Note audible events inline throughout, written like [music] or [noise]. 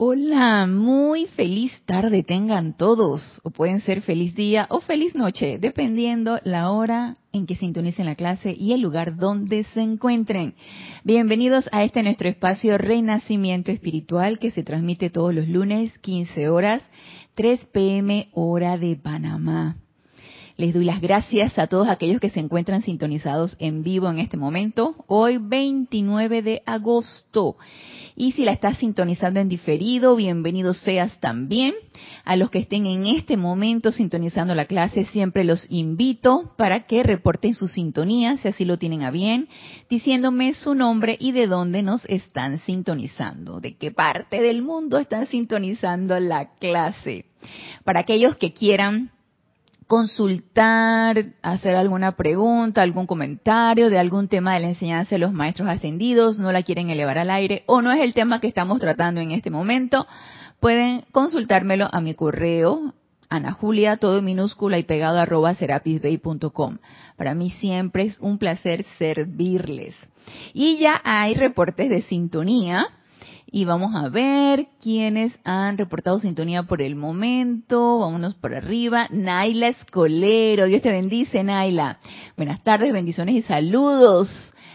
Hola, muy feliz tarde tengan todos, o pueden ser feliz día o feliz noche, dependiendo la hora en que sintonicen la clase y el lugar donde se encuentren. Bienvenidos a este nuestro espacio Renacimiento Espiritual que se transmite todos los lunes, 15 horas, 3 pm hora de Panamá. Les doy las gracias a todos aquellos que se encuentran sintonizados en vivo en este momento, hoy 29 de agosto. Y si la estás sintonizando en diferido, bienvenido seas también. A los que estén en este momento sintonizando la clase, siempre los invito para que reporten su sintonía, si así lo tienen a bien, diciéndome su nombre y de dónde nos están sintonizando, de qué parte del mundo están sintonizando la clase. Para aquellos que quieran consultar, hacer alguna pregunta, algún comentario de algún tema de la enseñanza de los maestros ascendidos, no la quieren elevar al aire o no es el tema que estamos tratando en este momento, pueden consultármelo a mi correo, Ana Julia, todo minúscula y pegado arroba serapisbay.com. Para mí siempre es un placer servirles. Y ya hay reportes de sintonía y vamos a ver quiénes han reportado sintonía por el momento. Vámonos por arriba. Naila Escolero. Dios te bendice, Naila. Buenas tardes, bendiciones y saludos.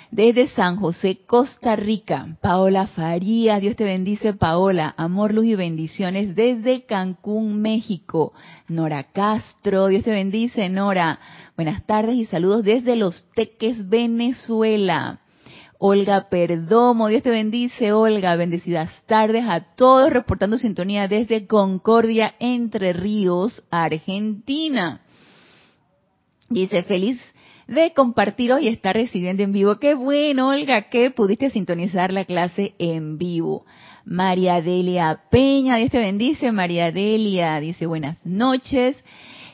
Desde San José, Costa Rica. Paola Farías. Dios te bendice, Paola. Amor, luz y bendiciones desde Cancún, México. Nora Castro. Dios te bendice, Nora. Buenas tardes y saludos desde Los Teques, Venezuela. Olga Perdomo. Dios te bendice, Olga. Bendecidas tardes a todos, reportando sintonía desde Concordia, Entre Ríos, Argentina. Dice, feliz de compartir hoy estar recibiendo en vivo. Qué bueno, Olga, que pudiste sintonizar la clase en vivo. María Delia Peña, Dios te bendice, María Delia, dice buenas noches.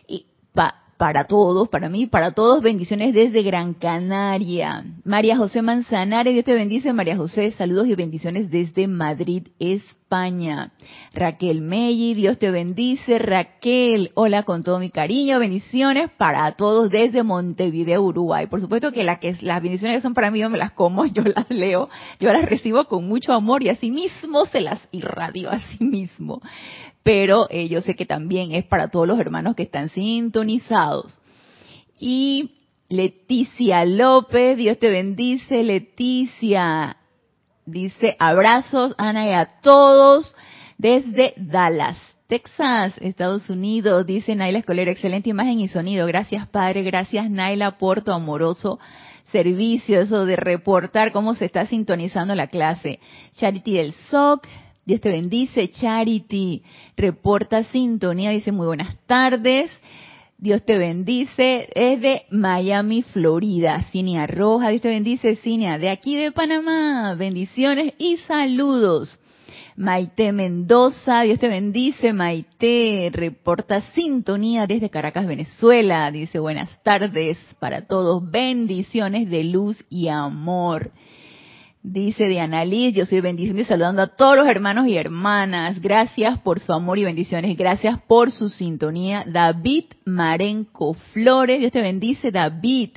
Y pa, para todos, para mí, para todos, bendiciones desde Gran Canaria. María José Manzanares, Dios te bendice, María José, saludos y bendiciones desde Madrid, España. Raquel Melli, Dios te bendice, Raquel, hola con todo mi cariño, bendiciones para todos desde Montevideo, Uruguay. Por supuesto que, la que las bendiciones que son para mí yo me las como, [laughs] yo las leo, yo las recibo con mucho amor y así mismo se las irradio, así mismo pero eh, yo sé que también es para todos los hermanos que están sintonizados. Y Leticia López, Dios te bendice, Leticia. Dice abrazos, Ana, y a todos desde Dallas, Texas, Estados Unidos. Dice Naila Escolera, excelente imagen y sonido. Gracias, Padre. Gracias, Naila, por tu amoroso servicio, eso de reportar cómo se está sintonizando la clase. Charity del SOC, Dios te bendice, Charity. Reporta sintonía, dice muy buenas tardes. Dios te bendice. Es de Miami, Florida. Cinia Roja, Dios te bendice, Cinia. De aquí de Panamá. Bendiciones y saludos. Maite Mendoza, Dios te bendice, Maite. Reporta sintonía desde Caracas, Venezuela. Dice buenas tardes para todos. Bendiciones de luz y amor. Dice Diana Liz, yo soy bendiciendo y saludando a todos los hermanos y hermanas. Gracias por su amor y bendiciones. Gracias por su sintonía. David Marenco Flores, Dios te bendice, David.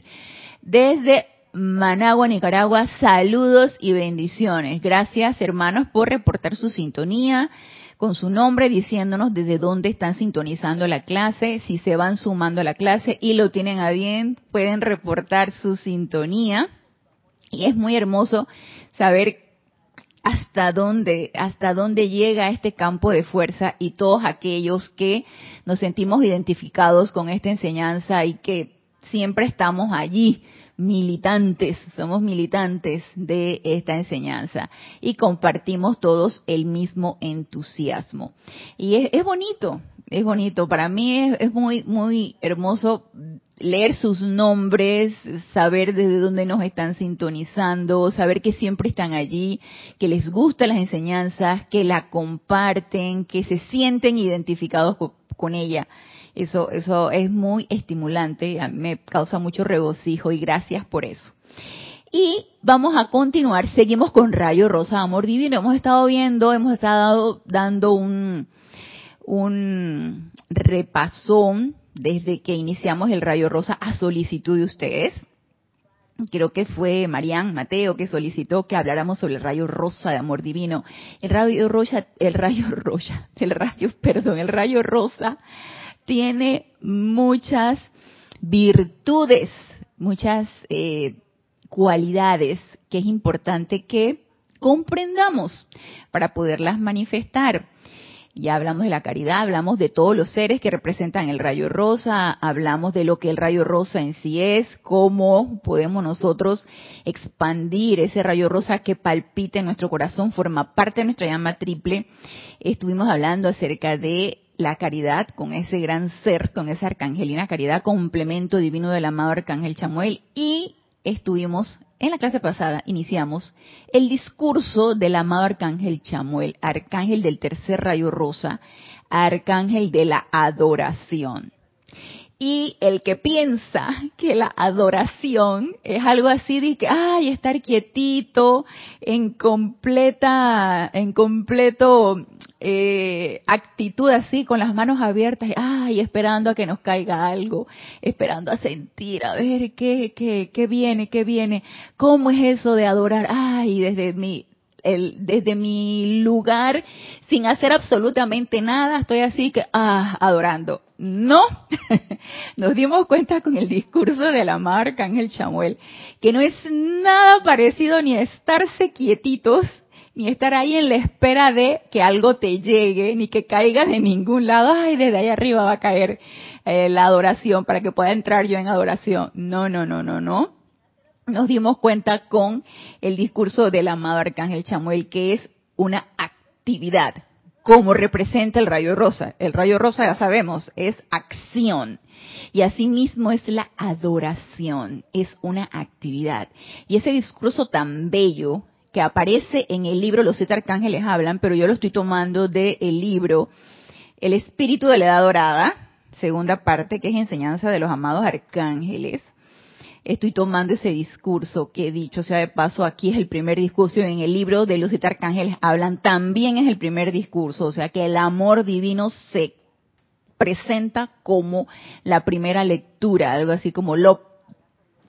Desde Managua, Nicaragua, saludos y bendiciones. Gracias, hermanos, por reportar su sintonía con su nombre diciéndonos desde dónde están sintonizando la clase, si se van sumando a la clase y lo tienen a bien, pueden reportar su sintonía. Y es muy hermoso saber hasta dónde, hasta dónde llega este campo de fuerza y todos aquellos que nos sentimos identificados con esta enseñanza y que siempre estamos allí, militantes, somos militantes de esta enseñanza y compartimos todos el mismo entusiasmo. Y es, es bonito, es bonito. Para mí es, es muy, muy hermoso leer sus nombres, saber desde dónde nos están sintonizando, saber que siempre están allí, que les gustan las enseñanzas, que la comparten, que se sienten identificados con, ella. Eso, eso es muy estimulante, me causa mucho regocijo y gracias por eso. Y vamos a continuar, seguimos con Rayo Rosa Amor Divino. Hemos estado viendo, hemos estado dando un, un repasón desde que iniciamos el rayo rosa a solicitud de ustedes. creo que fue Marián Mateo que solicitó que habláramos sobre el rayo rosa de amor divino. El rayo rosa, el rayo rosa, el rayo, [laughs] perdón, el rayo rosa tiene muchas virtudes, muchas eh, cualidades que es importante que comprendamos para poderlas manifestar. Ya hablamos de la caridad, hablamos de todos los seres que representan el rayo rosa, hablamos de lo que el rayo rosa en sí es, cómo podemos nosotros expandir ese rayo rosa que palpita en nuestro corazón, forma parte de nuestra llama triple. Estuvimos hablando acerca de la caridad con ese gran ser, con esa arcangelina caridad, complemento divino del amado arcángel Chamuel y estuvimos en la clase pasada iniciamos el discurso del amado arcángel Chamuel, arcángel del tercer rayo rosa, arcángel de la adoración. Y el que piensa que la adoración es algo así de que, ay, estar quietito, en completa, en completo eh, actitud así, con las manos abiertas, ay, esperando a que nos caiga algo, esperando a sentir, a ver qué, qué, qué viene, qué viene, cómo es eso de adorar, ay, desde mi, el, desde mi lugar, sin hacer absolutamente nada, estoy así que, ah, adorando. No, [laughs] nos dimos cuenta con el discurso de la marca Ángel Chamuel, que no es nada parecido ni a estarse quietitos ni estar ahí en la espera de que algo te llegue, ni que caiga de ningún lado, ay, desde ahí arriba va a caer eh, la adoración para que pueda entrar yo en adoración. No, no, no, no, no. Nos dimos cuenta con el discurso del amado Arcángel Chamuel que es una actividad, como representa el rayo rosa. El rayo rosa, ya sabemos, es acción. Y asimismo es la adoración, es una actividad. Y ese discurso tan bello que aparece en el libro Los siete arcángeles hablan, pero yo lo estoy tomando del libro El espíritu de la edad dorada, segunda parte, que es enseñanza de los amados arcángeles. Estoy tomando ese discurso que dicho, sea de paso, aquí es el primer discurso, en el libro de los siete arcángeles hablan, también es el primer discurso, o sea que el amor divino se presenta como la primera lectura, algo así como lo,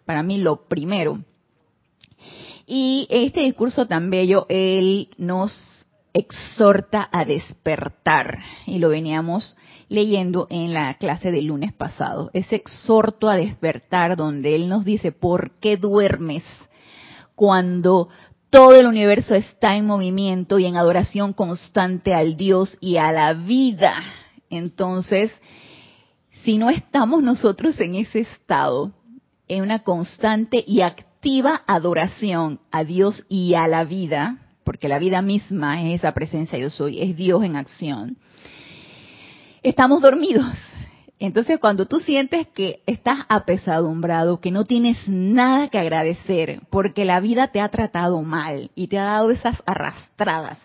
para mí lo primero. Y este discurso tan bello, él nos exhorta a despertar. Y lo veníamos leyendo en la clase del lunes pasado. Ese exhorto a despertar donde él nos dice, ¿por qué duermes cuando todo el universo está en movimiento y en adoración constante al Dios y a la vida? Entonces, si no estamos nosotros en ese estado, en una constante y activa adoración a Dios y a la vida, porque la vida misma es esa presencia yo soy, es Dios en acción, estamos dormidos. Entonces cuando tú sientes que estás apesadumbrado, que no tienes nada que agradecer, porque la vida te ha tratado mal y te ha dado esas arrastradas,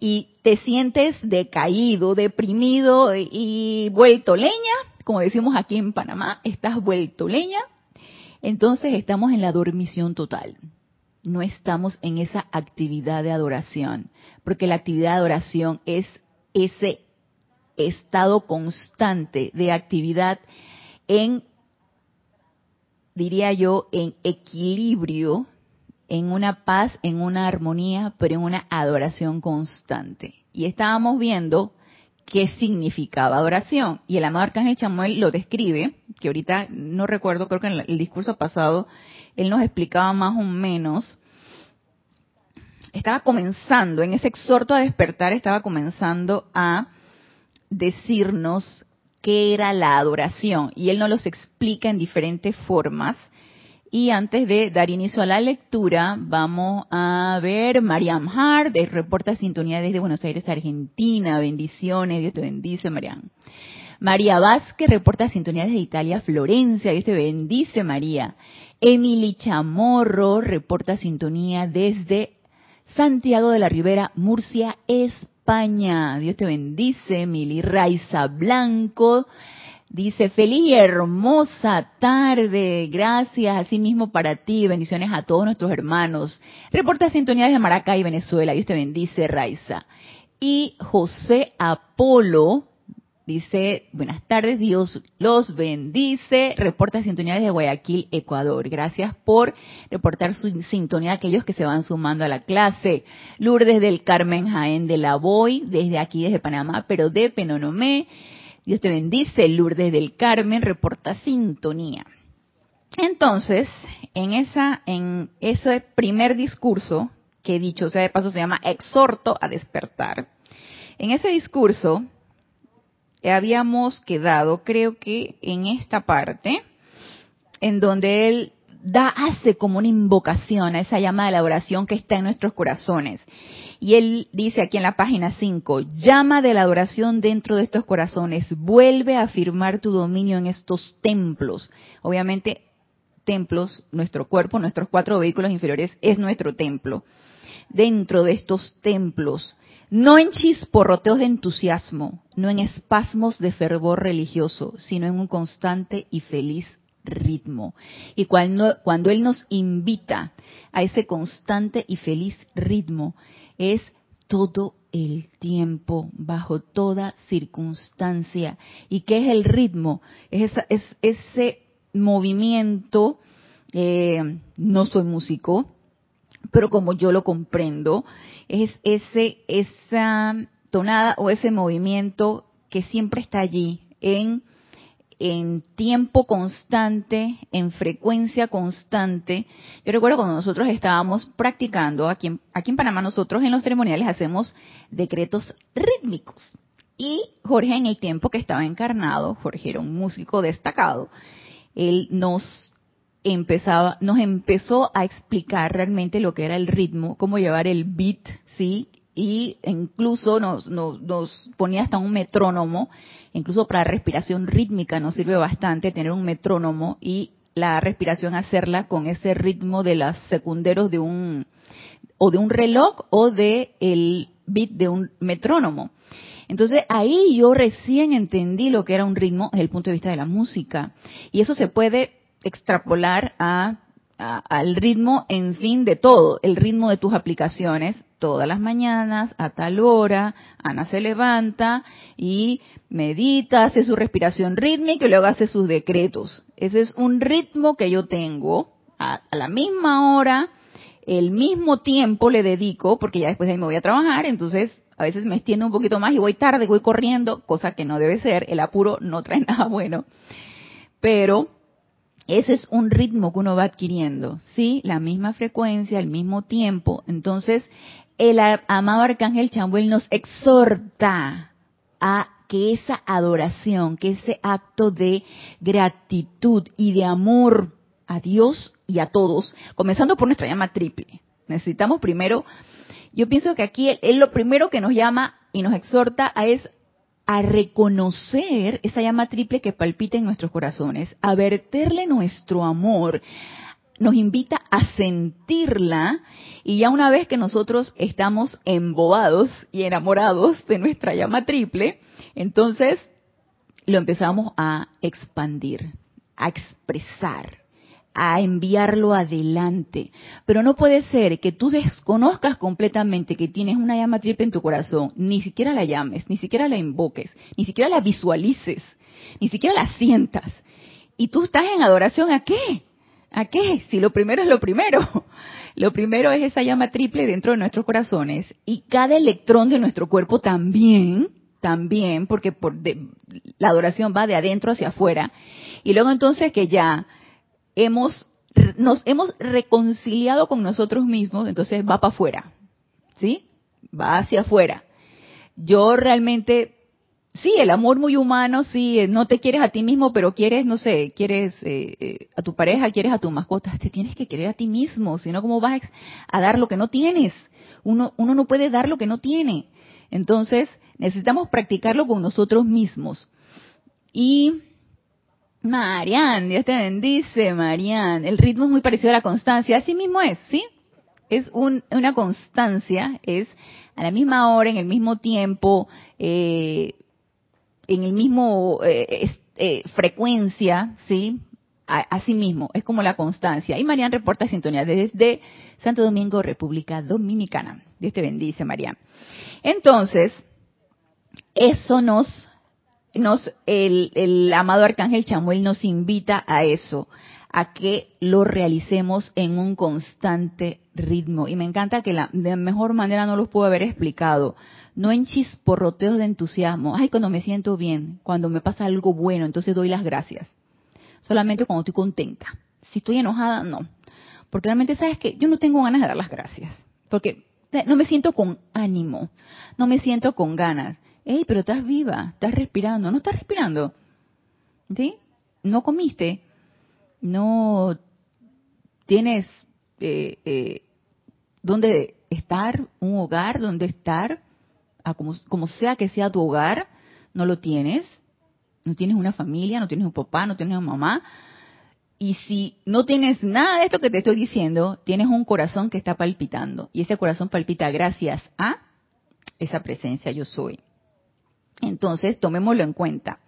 y te sientes decaído, deprimido y vuelto leña, como decimos aquí en Panamá, estás vuelto leña, entonces estamos en la dormición total. No estamos en esa actividad de adoración, porque la actividad de adoración es ese estado constante de actividad en, diría yo, en equilibrio, en una paz, en una armonía, pero en una adoración constante. Y estábamos viendo qué significaba adoración. Y el amado Arcángel Chamuel lo describe, que ahorita no recuerdo, creo que en el discurso pasado él nos explicaba más o menos. Estaba comenzando, en ese exhorto a despertar, estaba comenzando a decirnos qué era la adoración. Y él nos los explica en diferentes formas. Y antes de dar inicio a la lectura, vamos a ver Mariam Hart, de Reporta Sintonía desde Buenos Aires, Argentina. Bendiciones, Dios te bendice, Mariam. María Vázquez reporta sintonía desde Italia, Florencia. Dios te bendice, María. Emily Chamorro reporta sintonía desde Santiago de la Ribera, Murcia, España. Dios te bendice, Emily. Raiza Blanco Dice, feliz y hermosa tarde. Gracias, así mismo para ti. Bendiciones a todos nuestros hermanos. Reporta sintonía desde Maracay, Venezuela. Dios te bendice, Raiza. Y José Apolo Dice, buenas tardes, Dios los bendice. Reporta sintonía desde Guayaquil, Ecuador. Gracias por reportar su sintonía a aquellos que se van sumando a la clase. Lourdes del Carmen Jaén de la Boy, desde aquí, desde Panamá, pero de Penonomé. Dios te bendice, Lourdes del Carmen, reporta sintonía. Entonces, en esa, en ese primer discurso que dicho, sea, de paso se llama exhorto a despertar. En ese discurso habíamos quedado, creo que en esta parte, en donde él da, hace como una invocación a esa llama de la adoración que está en nuestros corazones. Y él dice aquí en la página 5, llama de la adoración dentro de estos corazones, vuelve a afirmar tu dominio en estos templos. Obviamente, templos, nuestro cuerpo, nuestros cuatro vehículos inferiores es nuestro templo. Dentro de estos templos, no en chisporroteos de entusiasmo, no en espasmos de fervor religioso, sino en un constante y feliz ritmo. Y cuando, cuando Él nos invita a ese constante y feliz ritmo, es todo el tiempo, bajo toda circunstancia. ¿Y qué es el ritmo? Es, es ese movimiento, eh, no soy músico, pero como yo lo comprendo, es ese, esa tonada o ese movimiento que siempre está allí, en en tiempo constante, en frecuencia constante. Yo recuerdo cuando nosotros estábamos practicando, aquí en, aquí en Panamá nosotros en los ceremoniales hacemos decretos rítmicos. Y Jorge en el tiempo que estaba encarnado, Jorge era un músico destacado, él nos empezaba, nos empezó a explicar realmente lo que era el ritmo, cómo llevar el beat, sí, y incluso nos, nos, ponía hasta un metrónomo incluso para respiración rítmica nos sirve bastante tener un metrónomo y la respiración hacerla con ese ritmo de los secunderos de un o de un reloj o de el beat de un metrónomo. Entonces ahí yo recién entendí lo que era un ritmo desde el punto de vista de la música y eso se puede extrapolar a al ritmo, en fin, de todo, el ritmo de tus aplicaciones, todas las mañanas, a tal hora, Ana se levanta y medita, hace su respiración rítmica y luego hace sus decretos. Ese es un ritmo que yo tengo a, la misma hora, el mismo tiempo le dedico, porque ya después de ahí me voy a trabajar, entonces a veces me extiendo un poquito más y voy tarde, voy corriendo, cosa que no debe ser, el apuro no trae [laughs] nada bueno. Pero ese es un ritmo que uno va adquiriendo, ¿sí? La misma frecuencia, el mismo tiempo. Entonces, el amado Arcángel Chambuel nos exhorta a que esa adoración, que ese acto de gratitud y de amor a Dios y a todos, comenzando por nuestra llama triple. Necesitamos primero, yo pienso que aquí él, lo primero que nos llama y nos exhorta a es a reconocer esa llama triple que palpita en nuestros corazones, a verterle nuestro amor, nos invita a sentirla y ya una vez que nosotros estamos embobados y enamorados de nuestra llama triple, entonces lo empezamos a expandir, a expresar, a enviarlo adelante. Pero no puede ser que tú desconozcas completamente que tienes una llama triple en tu corazón, ni siquiera la llames, ni siquiera la invoques, ni siquiera la visualices, ni siquiera la sientas. Y tú estás en adoración a qué? ¿A qué? Si lo primero es lo primero. Lo primero es esa llama triple dentro de nuestros corazones y cada electrón de nuestro cuerpo también, también, porque por la adoración va de adentro hacia afuera. Y luego entonces que ya hemos nos hemos reconciliado con nosotros mismos, entonces va para afuera. ¿Sí? Va hacia afuera. Yo realmente sí, el amor muy humano, sí, eh, no te quieres a ti mismo, pero quieres, no sé, quieres eh, eh, a tu pareja, quieres a tu mascota, te tienes que querer a ti mismo, si no, ¿cómo vas a dar lo que no tienes? Uno, uno no puede dar lo que no tiene. Entonces, necesitamos practicarlo con nosotros mismos. Y Marian, Dios te bendice, Marian. El ritmo es muy parecido a la constancia, así mismo es, ¿sí? Es una constancia, es a la misma hora, en el mismo tiempo, eh, en el mismo eh, eh, frecuencia, ¿sí? Así mismo, es como la constancia. Y Marian reporta sintonía desde Santo Domingo, República Dominicana. Dios te bendice, Marian. Entonces, eso nos nos, el, el amado arcángel Chamuel nos invita a eso, a que lo realicemos en un constante ritmo. Y me encanta que la, de mejor manera no los puedo haber explicado. No en chisporroteos de entusiasmo. Ay, cuando me siento bien, cuando me pasa algo bueno, entonces doy las gracias. Solamente cuando estoy contenta. Si estoy enojada, no. Porque realmente, ¿sabes que Yo no tengo ganas de dar las gracias. Porque no me siento con ánimo. No me siento con ganas. Ey, pero estás viva, estás respirando. No estás respirando. ¿Sí? No comiste no tienes eh, eh, dónde estar, un hogar donde estar, como, como sea que sea tu hogar, no lo tienes, no tienes una familia, no tienes un papá, no tienes una mamá, y si no tienes nada de esto que te estoy diciendo, tienes un corazón que está palpitando. Y ese corazón palpita gracias a esa presencia yo soy. Entonces, tomémoslo en cuenta.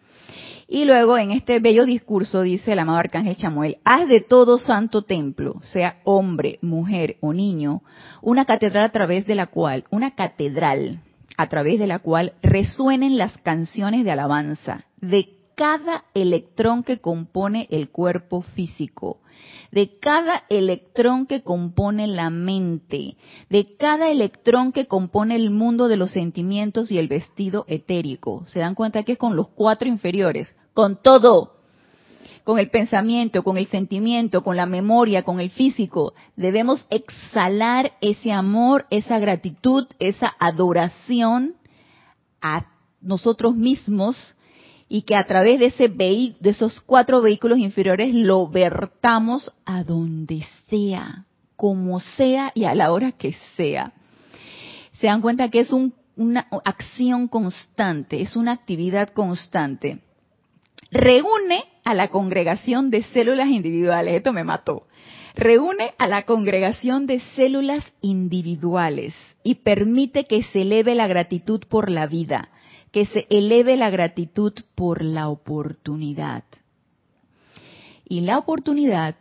Y luego en este bello discurso dice el amado Arcángel Chamuel, haz de todo santo templo, sea hombre, mujer o niño, una catedral a través de la cual, una catedral a través de la cual resuenen las canciones de alabanza de cada electrón que compone el cuerpo físico, de cada electrón que compone la mente, de cada electrón que compone el mundo de los sentimientos y el vestido etérico. ¿Se dan cuenta que es con los cuatro inferiores? con todo, con el pensamiento, con el sentimiento, con la memoria, con el físico. Debemos exhalar ese amor, esa gratitud, esa adoración a nosotros mismos y que a través de, ese de esos cuatro vehículos inferiores lo vertamos a donde sea, como sea y a la hora que sea. Se dan cuenta que es una acción constante, es una actividad constante reúne a la congregación de células individuales. Esto me mató. Reúne a la congregación de células individuales y permite que se eleve la gratitud por la vida, que se eleve la gratitud por la oportunidad. Y la oportunidad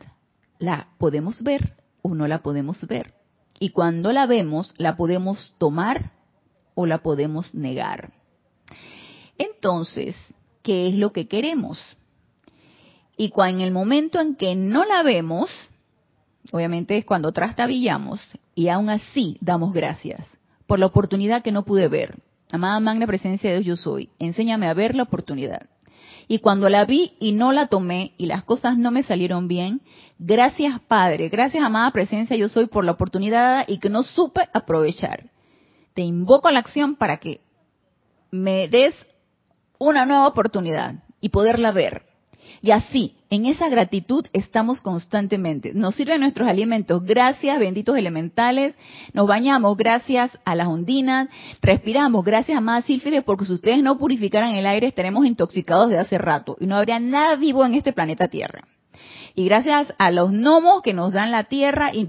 la podemos ver o no la podemos ver. Y cuando la vemos, la podemos tomar o la podemos negar. Entonces, qué es lo que queremos. Y en el momento en que no la vemos, obviamente es cuando trastabillamos y aún así damos gracias por la oportunidad que no pude ver. Amada magna presencia de Dios yo soy, enséñame a ver la oportunidad. Y cuando la vi y no la tomé y las cosas no me salieron bien, gracias Padre, gracias amada presencia yo soy por la oportunidad y que no supe aprovechar. Te invoco a la acción para que me des una nueva oportunidad y poderla ver. Y así, en esa gratitud estamos constantemente. Nos sirven nuestros alimentos, gracias, benditos elementales. Nos bañamos, gracias a las ondinas. Respiramos, gracias a más sílfides, porque si ustedes no purificaran el aire, estaremos intoxicados de hace rato y no habría nada vivo en este planeta Tierra y gracias a los gnomos que nos dan la tierra y,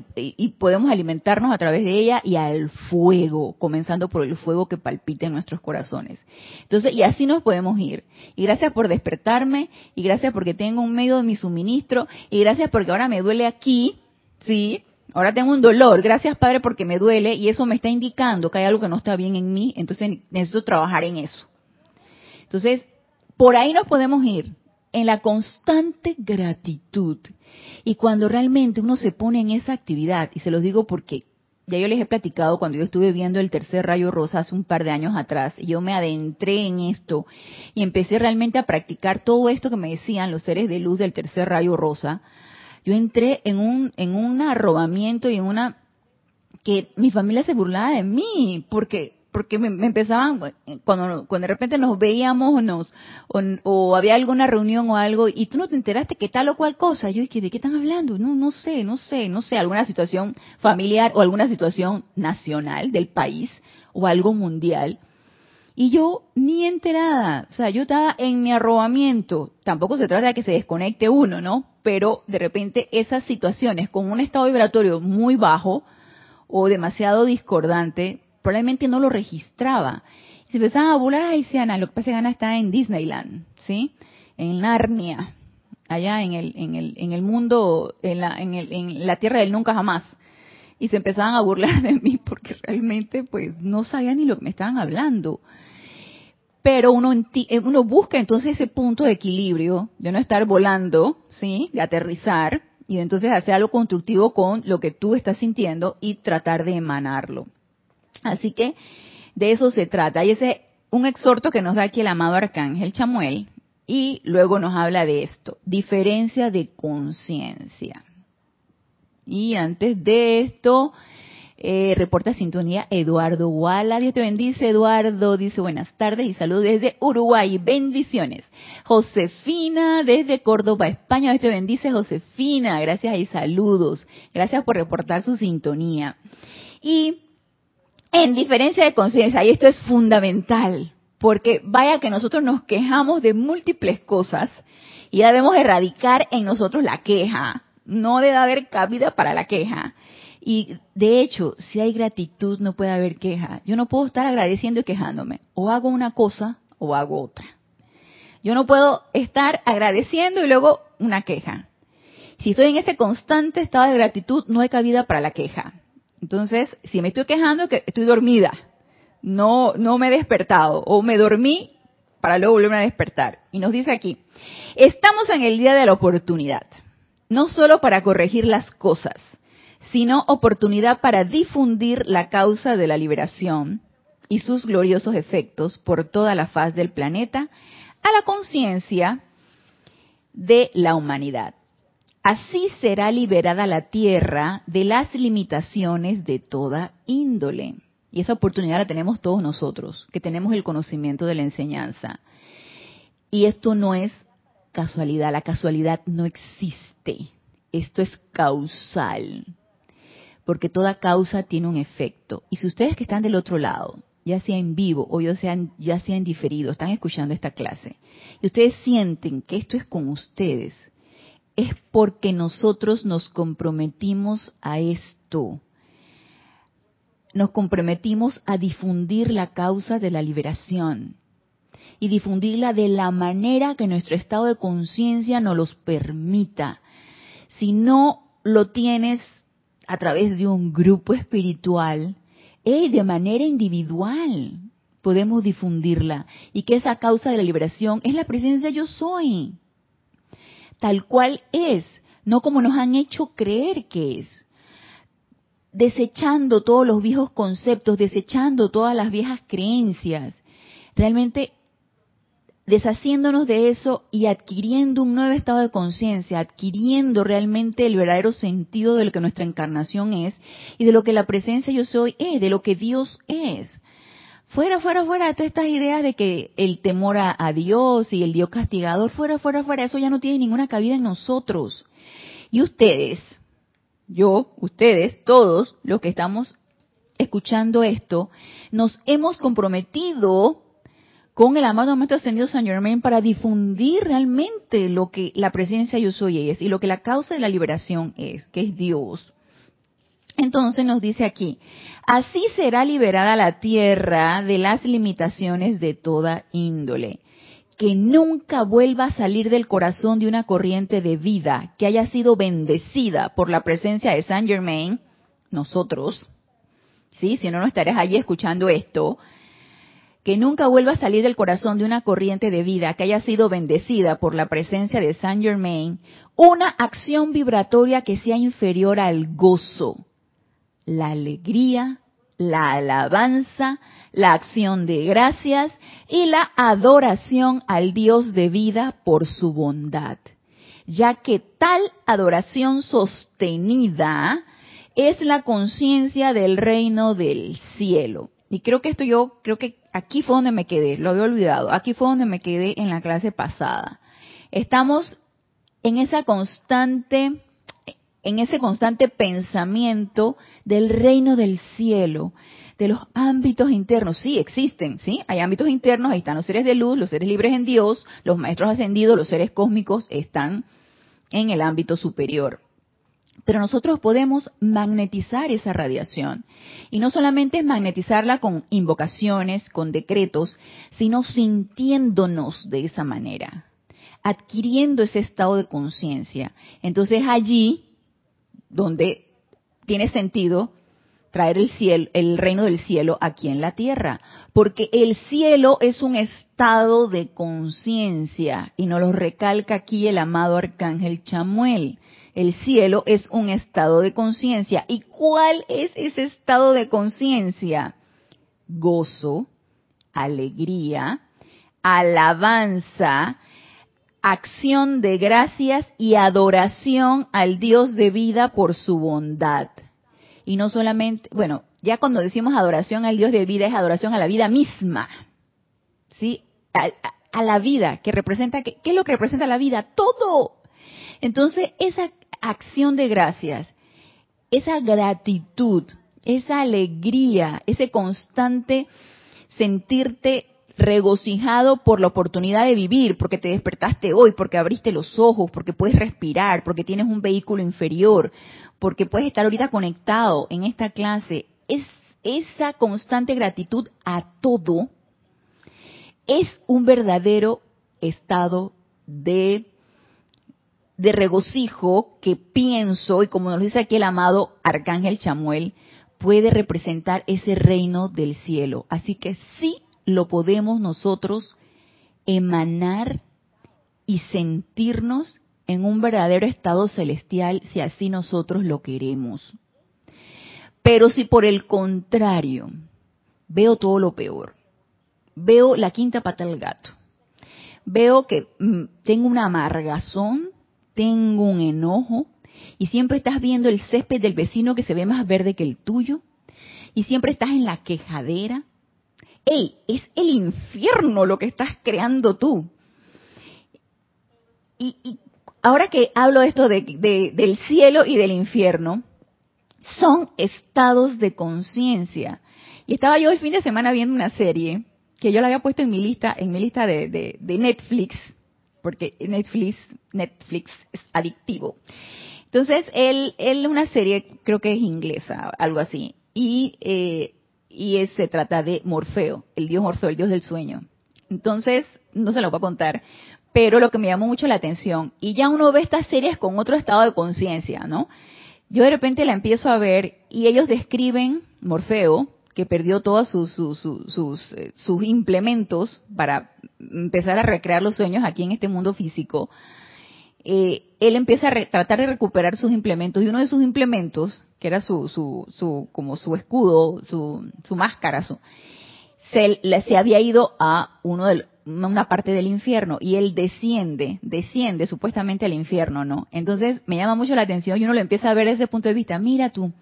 podemos alimentarnos a través de ella y al fuego, comenzando por el fuego que palpita en nuestros corazones. Entonces, y así nos podemos ir. Y gracias por despertarme, y gracias porque tengo un medio de mi suministro, y gracias porque ahora me duele aquí, ¿sí? Ahora tengo un dolor, gracias Padre porque me duele y eso me está indicando que hay algo que no está bien en mí, entonces necesito trabajar en eso. Entonces, por ahí nos podemos ir en la constante gratitud. Y cuando realmente uno se pone en esa actividad, y se los digo porque ya yo les he platicado cuando yo estuve viendo el tercer rayo rosa hace un par de años atrás, y yo me adentré en esto y empecé realmente a practicar todo esto que me decían los seres de luz del tercer rayo rosa. Yo entré en un, en un arrobamiento y en una que mi familia se burlaba de mí, porque porque me, empezaban, cuando, cuando de repente nos veíamos o, nos, o, había alguna reunión o algo, y tú no te enteraste que tal o cual cosa, yo dije, ¿de qué están hablando? No, no sé, no sé, no sé, alguna situación familiar o alguna situación nacional del país o algo mundial. Y yo ni enterada, o sea, yo estaba en mi arrobamiento, tampoco se trata de que se desconecte uno, ¿no? Pero de repente esas situaciones con un estado vibratorio muy bajo o demasiado discordante, probablemente no lo registraba. Y se empezaban a burlar, ay, sí, lo que pasa es que Ana está en Disneyland, ¿sí? En Narnia, allá en el, en el, en el mundo, en la, en, el, en la tierra del nunca jamás. Y se empezaban a burlar de mí porque realmente, pues, no sabía ni lo que me estaban hablando. pero uno, eh, busca entonces ese punto de equilibrio, de no estar volando, ¿sí? De aterrizar y entonces hacer algo constructivo con lo que tú estás sintiendo y tratar de emanarlo. Así que de eso se trata. Y ese es un exhorto que nos da aquí el amado arcángel Chamuel y luego nos habla de esto, diferencia de conciencia. Y antes de esto, eh, reporta sintonía Eduardo Wala. Dios te bendice, Eduardo. Dice buenas tardes y saludos desde Uruguay. Bendiciones. Josefina desde Córdoba, España. Dios te bendice, Josefina. Gracias y saludos. Gracias por reportar su sintonía. Y en diferencia de conciencia, y esto es fundamental, porque vaya que nosotros nos quejamos de múltiples cosas y debemos erradicar en nosotros la queja. No debe haber cabida para la queja. Y de hecho, si hay gratitud, no puede haber queja. Yo no puedo estar agradeciendo y quejándome. O hago una cosa o hago otra. Yo no puedo estar agradeciendo y luego una queja. Si estoy en ese constante estado de gratitud, no hay cabida para la queja. Entonces, si me estoy quejando, que estoy dormida, no, no me he despertado, o me dormí para luego volverme a despertar. Y nos dice aquí, estamos en el día de la oportunidad, no solo para corregir las cosas, sino oportunidad para difundir la causa de la liberación y sus gloriosos efectos por toda la faz del planeta a la conciencia de la humanidad. Así será liberada la Tierra de las limitaciones de toda índole. Y esa oportunidad la tenemos todos nosotros, que tenemos el conocimiento de la enseñanza. Y esto no es casualidad, la casualidad no existe. Esto es causal porque toda causa tiene un efecto. Y si ustedes que están del otro lado, ya sea en vivo o ya sea, ya sea en diferido, están escuchando esta clase, y ustedes sienten que esto es con ustedes, es porque nosotros nos comprometimos a esto. Nos comprometimos a difundir la causa de la liberación y difundirla de la manera que nuestro estado de conciencia nos los permita. Si no lo tienes a través de un grupo espiritual, y de manera individual podemos difundirla y que esa causa de la liberación es la presencia yo soy, tal cual es, no como nos han hecho creer que es, desechando todos los viejos conceptos, desechando todas las viejas creencias. Realmente deshaciéndonos de eso y adquiriendo un nuevo estado de conciencia, adquiriendo realmente el verdadero sentido de lo que nuestra encarnación es y de lo que la presencia yo soy es, de lo que Dios es. Fuera, fuera, fuera de todas estas ideas de que el temor a, Dios y el Dios castigador, fuera, fuera, fuera, eso ya no tiene ninguna cabida en nosotros. Y ustedes, yo, ustedes, todos los que estamos escuchando esto, nos hemos comprometido con el amado Maestro Ascendido San Germain para difundir realmente lo que la presencia yo soy es y lo que la causa de la liberación es, que es Dios. Entonces nos dice aquí, así será liberada la tierra de las limitaciones de toda índole, que nunca vuelva a salir del corazón de una corriente de vida que haya sido bendecida por la presencia de San Germain, nosotros, ¿sí? Si no, no estarías allí escuchando esto, que nunca vuelva a salir del corazón de una corriente de vida que haya sido bendecida por la presencia de Saint Germain, una acción vibratoria que sea inferior al gozo, la alegría, la alabanza, la acción de gracias y la adoración al Dios de vida por su bondad, ya que tal adoración sostenida es la conciencia del reino del cielo. Y creo que esto yo, creo que aquí fue donde me quedé, lo había olvidado, aquí fue donde me quedé en la clase pasada. Estamos en esa constante, en ese constante pensamiento del reino del cielo, de los ámbitos internos. Sí, existen, sí, hay ámbitos internos, ahí están los seres de luz, los seres libres en Dios, los maestros ascendidos, los seres cósmicos están en el ámbito superior. Pero nosotros podemos magnetizar esa radiación. Y no solamente es magnetizarla con invocaciones, con decretos, sino sintiéndonos de esa manera, adquiriendo ese estado de conciencia. Entonces allí, donde tiene sentido traer el cielo, el reino del cielo aquí en la tierra, porque el cielo es un estado de conciencia y nos lo recalca aquí el amado arcángel Chamuel. El cielo es un estado de conciencia. ¿Y cuál es ese estado de conciencia? Gozo, alegría, alabanza, acción de gracias y adoración al Dios de vida por su bondad. Y no solamente, bueno, ya cuando decimos adoración al Dios de vida es adoración a la vida misma. ¿Sí? A, la vida, que representa, ¿qué es lo que representa la vida? Todo. Entonces, esa acción de gracias, esa gratitud, esa alegría, ese constante sentirte regocijado por la oportunidad de vivir, porque te despertaste hoy, porque abriste los ojos, porque puedes respirar, porque tienes un vehículo inferior, porque puedes estar ahorita conectado en esta clase. Es esa constante gratitud a todo es un verdadero estado de de regocijo que pienso, y como nos dice aquí el amado Arcángel Chamuel, puede representar ese reino del cielo. Así que sí lo podemos nosotros emanar y sentirnos en un verdadero estado celestial si así nosotros lo queremos. Pero si por el contrario veo todo lo peor, veo la quinta pata del gato, veo que mm, tengo una amargazón, tengo un enojo, y siempre estás viendo el césped del vecino que se ve más verde que el tuyo, y siempre estás en la quejadera, ¡Ey! Es el infierno lo que estás creando tú. Y, ahora que hablo esto de, del cielo y del infierno, son estados de conciencia. Y estaba yo el fin de semana viendo una serie que yo la había puesto en mi lista, en mi lista de, de Netflix, porque Netflix, Netflix es adictivo. Entonces, él, él una serie, creo que es inglesa, algo así, y eh, y se trata de Morfeo, el dios Morfeo, el dios del sueño. Entonces, no se lo voy a contar, pero lo que me llamó mucho la atención, y ya uno ve estas series con otro estado de conciencia, ¿no? Yo de repente la empiezo a ver y ellos describen Morfeo, que perdió todos sus, sus, eh, sus implementos para empezar a recrear los sueños aquí en este mundo físico, eh, él empieza a tratar de recuperar sus implementos y uno de sus implementos, que era su, su, su como su escudo, su, su máscara, su, se, se había ido a uno de, una parte del infierno y él desciende, desciende supuestamente al infierno, ¿no? Entonces me llama mucho la atención y uno lo empieza a ver desde ese punto de vista. Mira tú,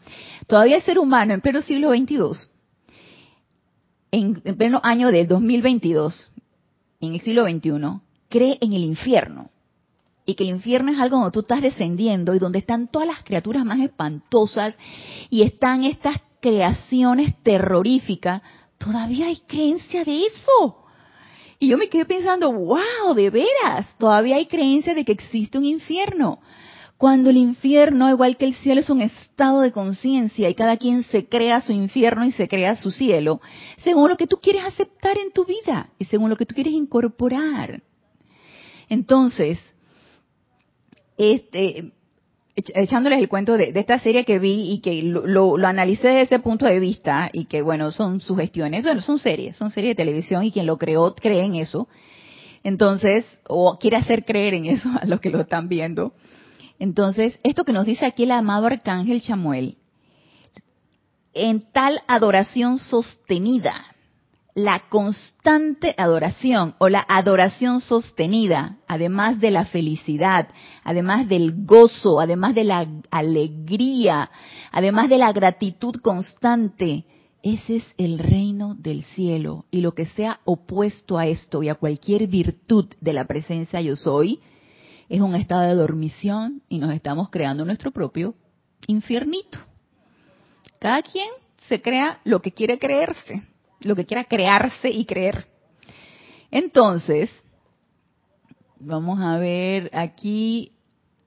todavía el ser humano en pleno siglo XXII, en, en pleno año del 2022, en el siglo XXI, cree en el infierno y que el infierno es algo donde tú estás descendiendo y donde están todas las criaturas más espantosas y están estas creaciones terroríficas, todavía hay creencia de eso. Y yo me quedé pensando, wow, de veras, todavía hay creencia de que existe un infierno. Cuando el infierno, igual que el cielo, es un estado de conciencia y cada quien se crea su infierno y se crea su cielo, según lo que tú quieres aceptar en tu vida y según lo que tú quieres incorporar. Entonces, este, echándoles el cuento de, esta serie que vi y que lo, analicé desde ese punto de vista y que bueno, son sugestiones, bueno, son series, son series de televisión y quien lo creó cree en eso. Entonces, o quiere hacer creer en eso a los que lo están viendo. Entonces, esto que nos dice aquí el amado arcángel Chamuel, en tal adoración sostenida, la constante adoración o la adoración sostenida, además de la felicidad, además del gozo, además de la alegría, además de la gratitud constante, ese es el reino del cielo. Y lo que sea opuesto a esto y a cualquier virtud de la presencia yo soy, es un estado de dormición y nos estamos creando nuestro propio infiernito. Cada quien se crea lo que quiere creerse lo que quiera crearse y creer. Entonces, vamos a ver aquí.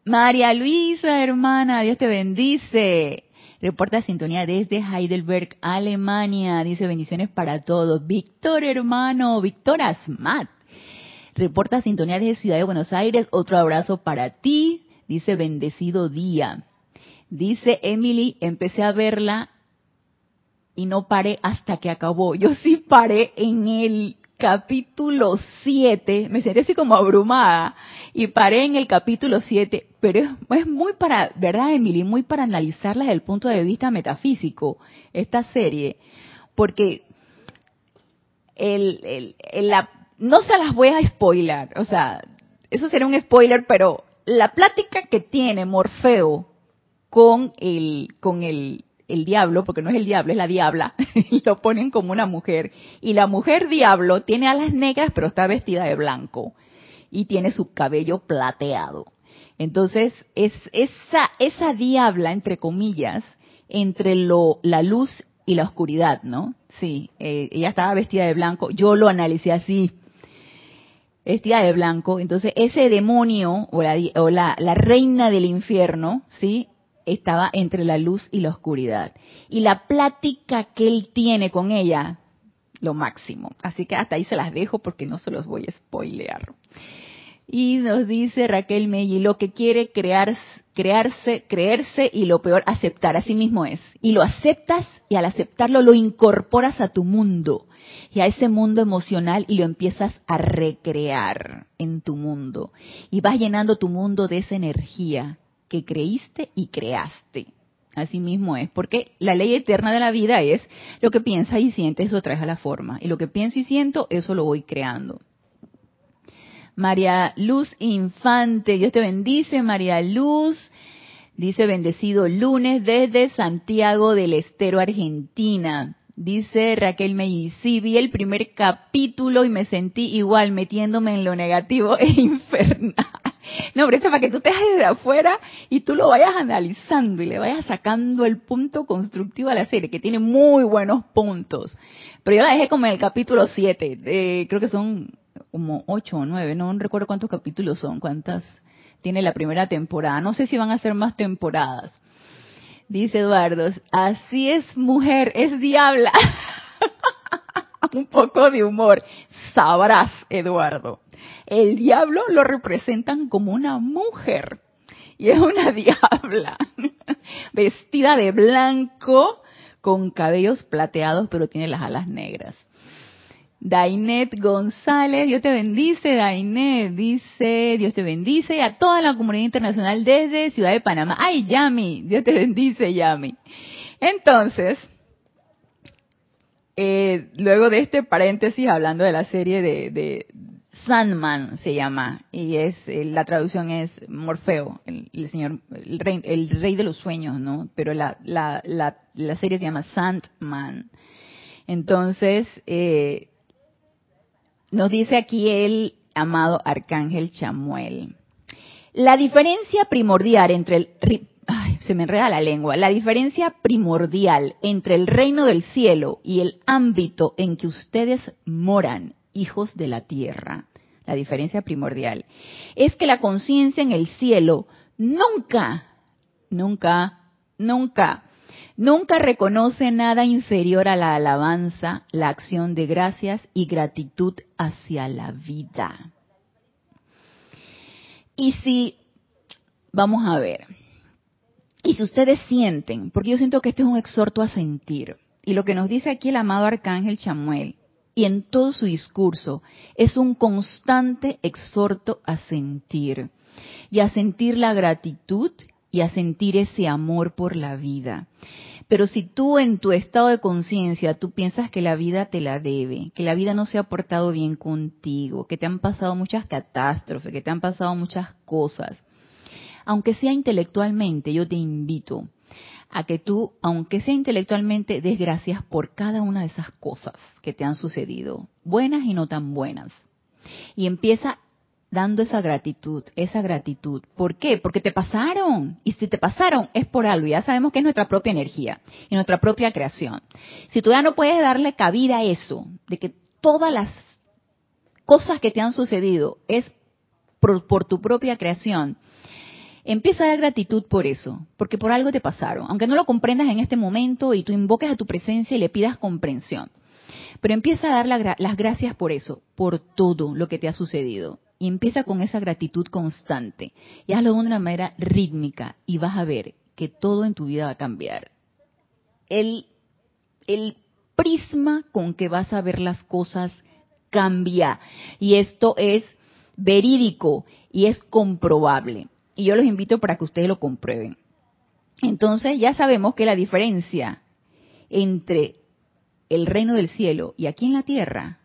María Luisa, hermana, Dios te bendice. Reporta sintonía desde Heidelberg, Alemania. Dice bendiciones para todos. Víctor, hermano, Víctor Asmat. Reporta sintonía desde Ciudad de Buenos Aires. Otro abrazo para ti. Dice bendecido día. Dice Emily, empecé a verla y no paré hasta que acabó. Yo sí paré en el capítulo 7, me sentí así como abrumada y paré en el capítulo 7, pero es, muy para, ¿verdad, Emily? Muy para analizarla desde el punto de vista metafísico, esta serie, porque el, el, la, no se las voy a spoiler, o sea, eso sería un spoiler, pero la plática que tiene Morfeo con el, con el, el diablo, porque no es el diablo, es la diabla, y [laughs] lo ponen como una mujer. Y la mujer diablo tiene alas negras, pero está vestida de blanco. Y tiene su cabello plateado. Entonces, es esa, esa diabla, entre comillas, entre lo, la luz y la oscuridad, ¿no? Sí, eh, ella estaba vestida de blanco. Yo lo analicé así. Vestida de blanco. Entonces, ese demonio o la, o la, la reina del infierno, ¿sí? Estaba entre la luz y la oscuridad. Y la plática que él tiene con ella, lo máximo. Así que hasta ahí se las dejo porque no se los voy a spoilear. Y nos dice Raquel Melli, lo que quiere crear, crearse, creerse y lo peor, aceptar. Así mismo es. Y lo aceptas y al aceptarlo lo incorporas a tu mundo y a ese mundo emocional y lo empiezas a recrear en tu mundo. Y vas llenando tu mundo de esa energía que creíste y creaste. Así mismo es, porque la ley eterna de la vida es lo que piensas y sientes, eso traes a la forma. Y lo que pienso y siento, eso lo voy creando. María Luz Infante, Dios te bendice, María Luz. Dice bendecido lunes desde Santiago del Estero, Argentina. Dice Raquel Meyi, sí, vi el primer capítulo y me sentí igual metiéndome en lo negativo e [laughs] infernal. No, pero eso para que tú te hagas de afuera y tú lo vayas analizando y le vayas sacando el punto constructivo a la serie, que tiene muy buenos puntos. Pero yo la dejé como en el capítulo 7, creo que son como 8 o 9, no recuerdo cuántos capítulos son, cuántas tiene la primera temporada. No sé si van a ser más temporadas. Dice Eduardo, así es mujer, es diabla. [laughs] [laughs] Un poco de humor. Sabrás, Eduardo el diablo lo representan como una mujer. Y es una [laughs] diabla, vestida de blanco, con cabellos plateados, pero tiene las alas negras. Dainet González, Dios te bendice, Dainet, dice, Dios te bendice, a toda la comunidad internacional desde Ciudad de Panamá. Ay, Yami, Dios te bendice, Yami. Entonces, eh, luego de este paréntesis hablando de la serie de, Sandman se llama y es eh, la traducción es Morfeo, el, señor, el rey, el rey, de los sueños, ¿no? Pero la, la, la, serie se llama Sandman. Entonces eh, nos dice aquí el amado arcángel Chamuel. La diferencia primordial entre el se me enreda la lengua. La diferencia primordial entre el reino del cielo y el ámbito en que ustedes moran hijos de la tierra la diferencia primordial, es que la conciencia en el cielo nunca, nunca, nunca, nunca reconoce nada inferior a la alabanza, la acción de gracias y gratitud hacia la vida. Y si, vamos a ver, y si ustedes sienten, porque yo siento que este es un exhorto a sentir, y lo que nos dice aquí el amado arcángel Chamuel, y en todo su discurso es un constante exhorto a sentir y a sentir la gratitud y a sentir ese amor por la vida. Pero si tú en tu estado de conciencia tú piensas que la vida te la debe, que la vida no se ha portado bien contigo, que te han pasado muchas catástrofes, que te han pasado muchas cosas, aunque sea intelectualmente, yo te invito a que tú, aunque sea intelectualmente, des gracias por cada una de esas cosas que te han sucedido, buenas y no tan buenas. Y empieza dando esa gratitud, esa gratitud. ¿Por qué? Porque te pasaron. Y si te pasaron es por algo. Ya sabemos que es nuestra propia energía y nuestra propia creación. Si tú ya no puedes darle cabida a eso, de que todas las cosas que te han sucedido es por, por tu propia creación, Empieza a dar gratitud por eso, porque por algo te pasaron, aunque no lo comprendas en este momento y tú invoques a tu presencia y le pidas comprensión. Pero empieza a dar las gracias por eso, por todo lo que te ha sucedido. Y empieza con esa gratitud constante. Y hazlo de una manera rítmica y vas a ver que todo en tu vida va a cambiar. El el prisma con que vas a ver las cosas cambia. Y esto es verídico y es comprobable. Y yo los invito para que ustedes lo comprueben. Entonces ya sabemos que la diferencia entre el reino del cielo y aquí en la tierra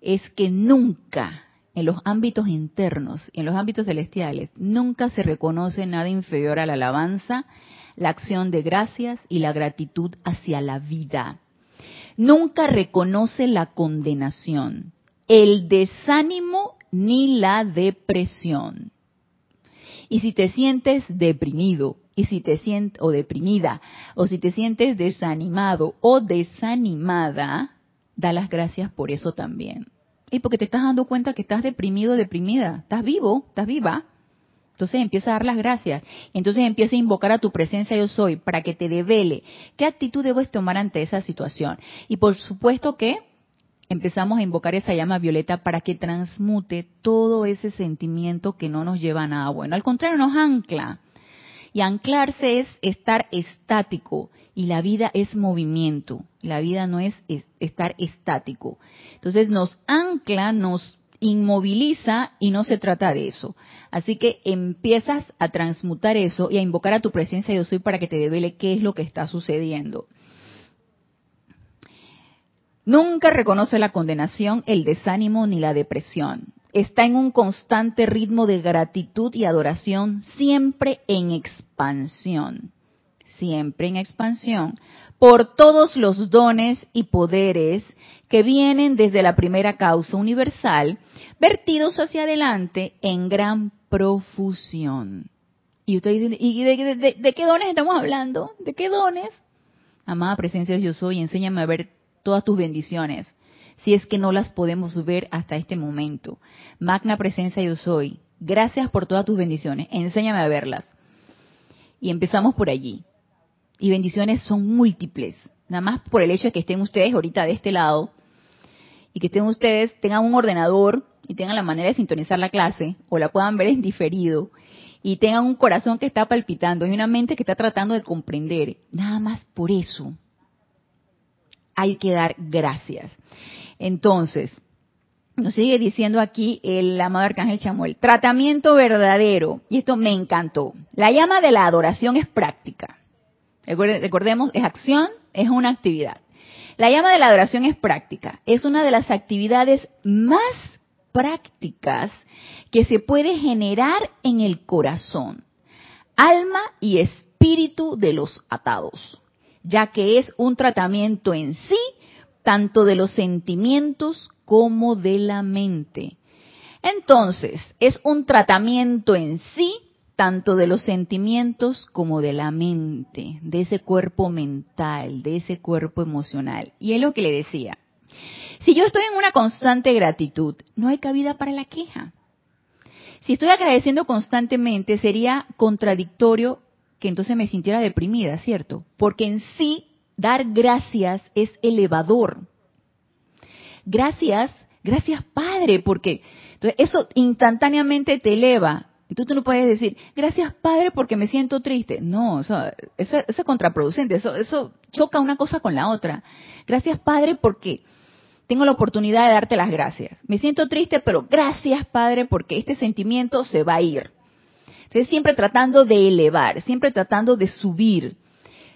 es que nunca en los ámbitos internos y en los ámbitos celestiales nunca se reconoce nada inferior a la alabanza, la acción de gracias y la gratitud hacia la vida. Nunca reconoce la condenación, el desánimo ni la depresión. Y si te sientes deprimido, y si te sientes o deprimida, o si te sientes desanimado o desanimada, da las gracias por eso también. Y porque te estás dando cuenta que estás deprimido, deprimida, estás vivo, estás viva. Entonces empieza a dar las gracias. Entonces empieza a invocar a tu presencia yo soy para que te devele qué actitud debes tomar ante esa situación. Y por supuesto que empezamos a invocar esa llama violeta para que transmute todo ese sentimiento que no nos lleva a nada bueno. Al contrario, nos ancla. Y anclarse es estar estático y la vida es movimiento. La vida no es estar estático. Entonces nos ancla, nos inmoviliza y no se trata de eso. Así que empiezas a transmutar eso y a invocar a tu presencia yo soy para que te devele qué es lo que está sucediendo. Nunca reconoce la condenación, el desánimo ni la depresión está en un constante ritmo de gratitud y adoración, siempre en expansión, siempre en expansión, por todos los dones y poderes que vienen desde la primera causa universal, vertidos hacia adelante en gran profusión. Y usted dice, ¿y de, qué dones estamos hablando? ¿De qué dones? Amada presencia de Dios soy, enséñame a ver todas tus bendiciones si es que no las podemos ver hasta este momento. Magna presencia yo soy. Gracias por todas tus bendiciones. Enséñame a verlas. Y empezamos por allí. Y bendiciones son múltiples. Nada más por el hecho de que estén ustedes ahorita de este lado y que estén ustedes, tengan un ordenador y tengan la manera de sintonizar la clase o la puedan ver en diferido y tengan un corazón que está palpitando y una mente que está tratando de comprender. Nada más por eso hay que dar gracias. Entonces, nos sigue diciendo aquí el amado Arcángel Chamuel, tratamiento verdadero, y esto me encantó. La llama de la adoración es práctica. Recordemos, es acción, es una actividad. La llama de la adoración es práctica, es una de las actividades más prácticas que se puede generar en el corazón, alma y espíritu de los atados, ya que es un tratamiento en sí tanto de los sentimientos como de la mente. Entonces, es un tratamiento en sí, tanto de los sentimientos como de la mente, de ese cuerpo mental, de ese cuerpo emocional. Y es lo que le decía. Si yo estoy en una constante gratitud, no hay cabida para la queja. Si estoy agradeciendo constantemente, sería contradictorio que entonces me sintiera deprimida, ¿cierto? Porque en sí Dar gracias es elevador. Gracias, gracias Padre, porque eso instantáneamente te eleva. Entonces tú no puedes decir, gracias Padre porque me siento triste. No, eso, eso, es contraproducente, eso, eso choca una cosa con la otra. Gracias Padre porque tengo la oportunidad de darte las gracias. Me siento triste, pero gracias Padre porque este sentimiento se va a ir. Siempre tratando de elevar, siempre tratando de subir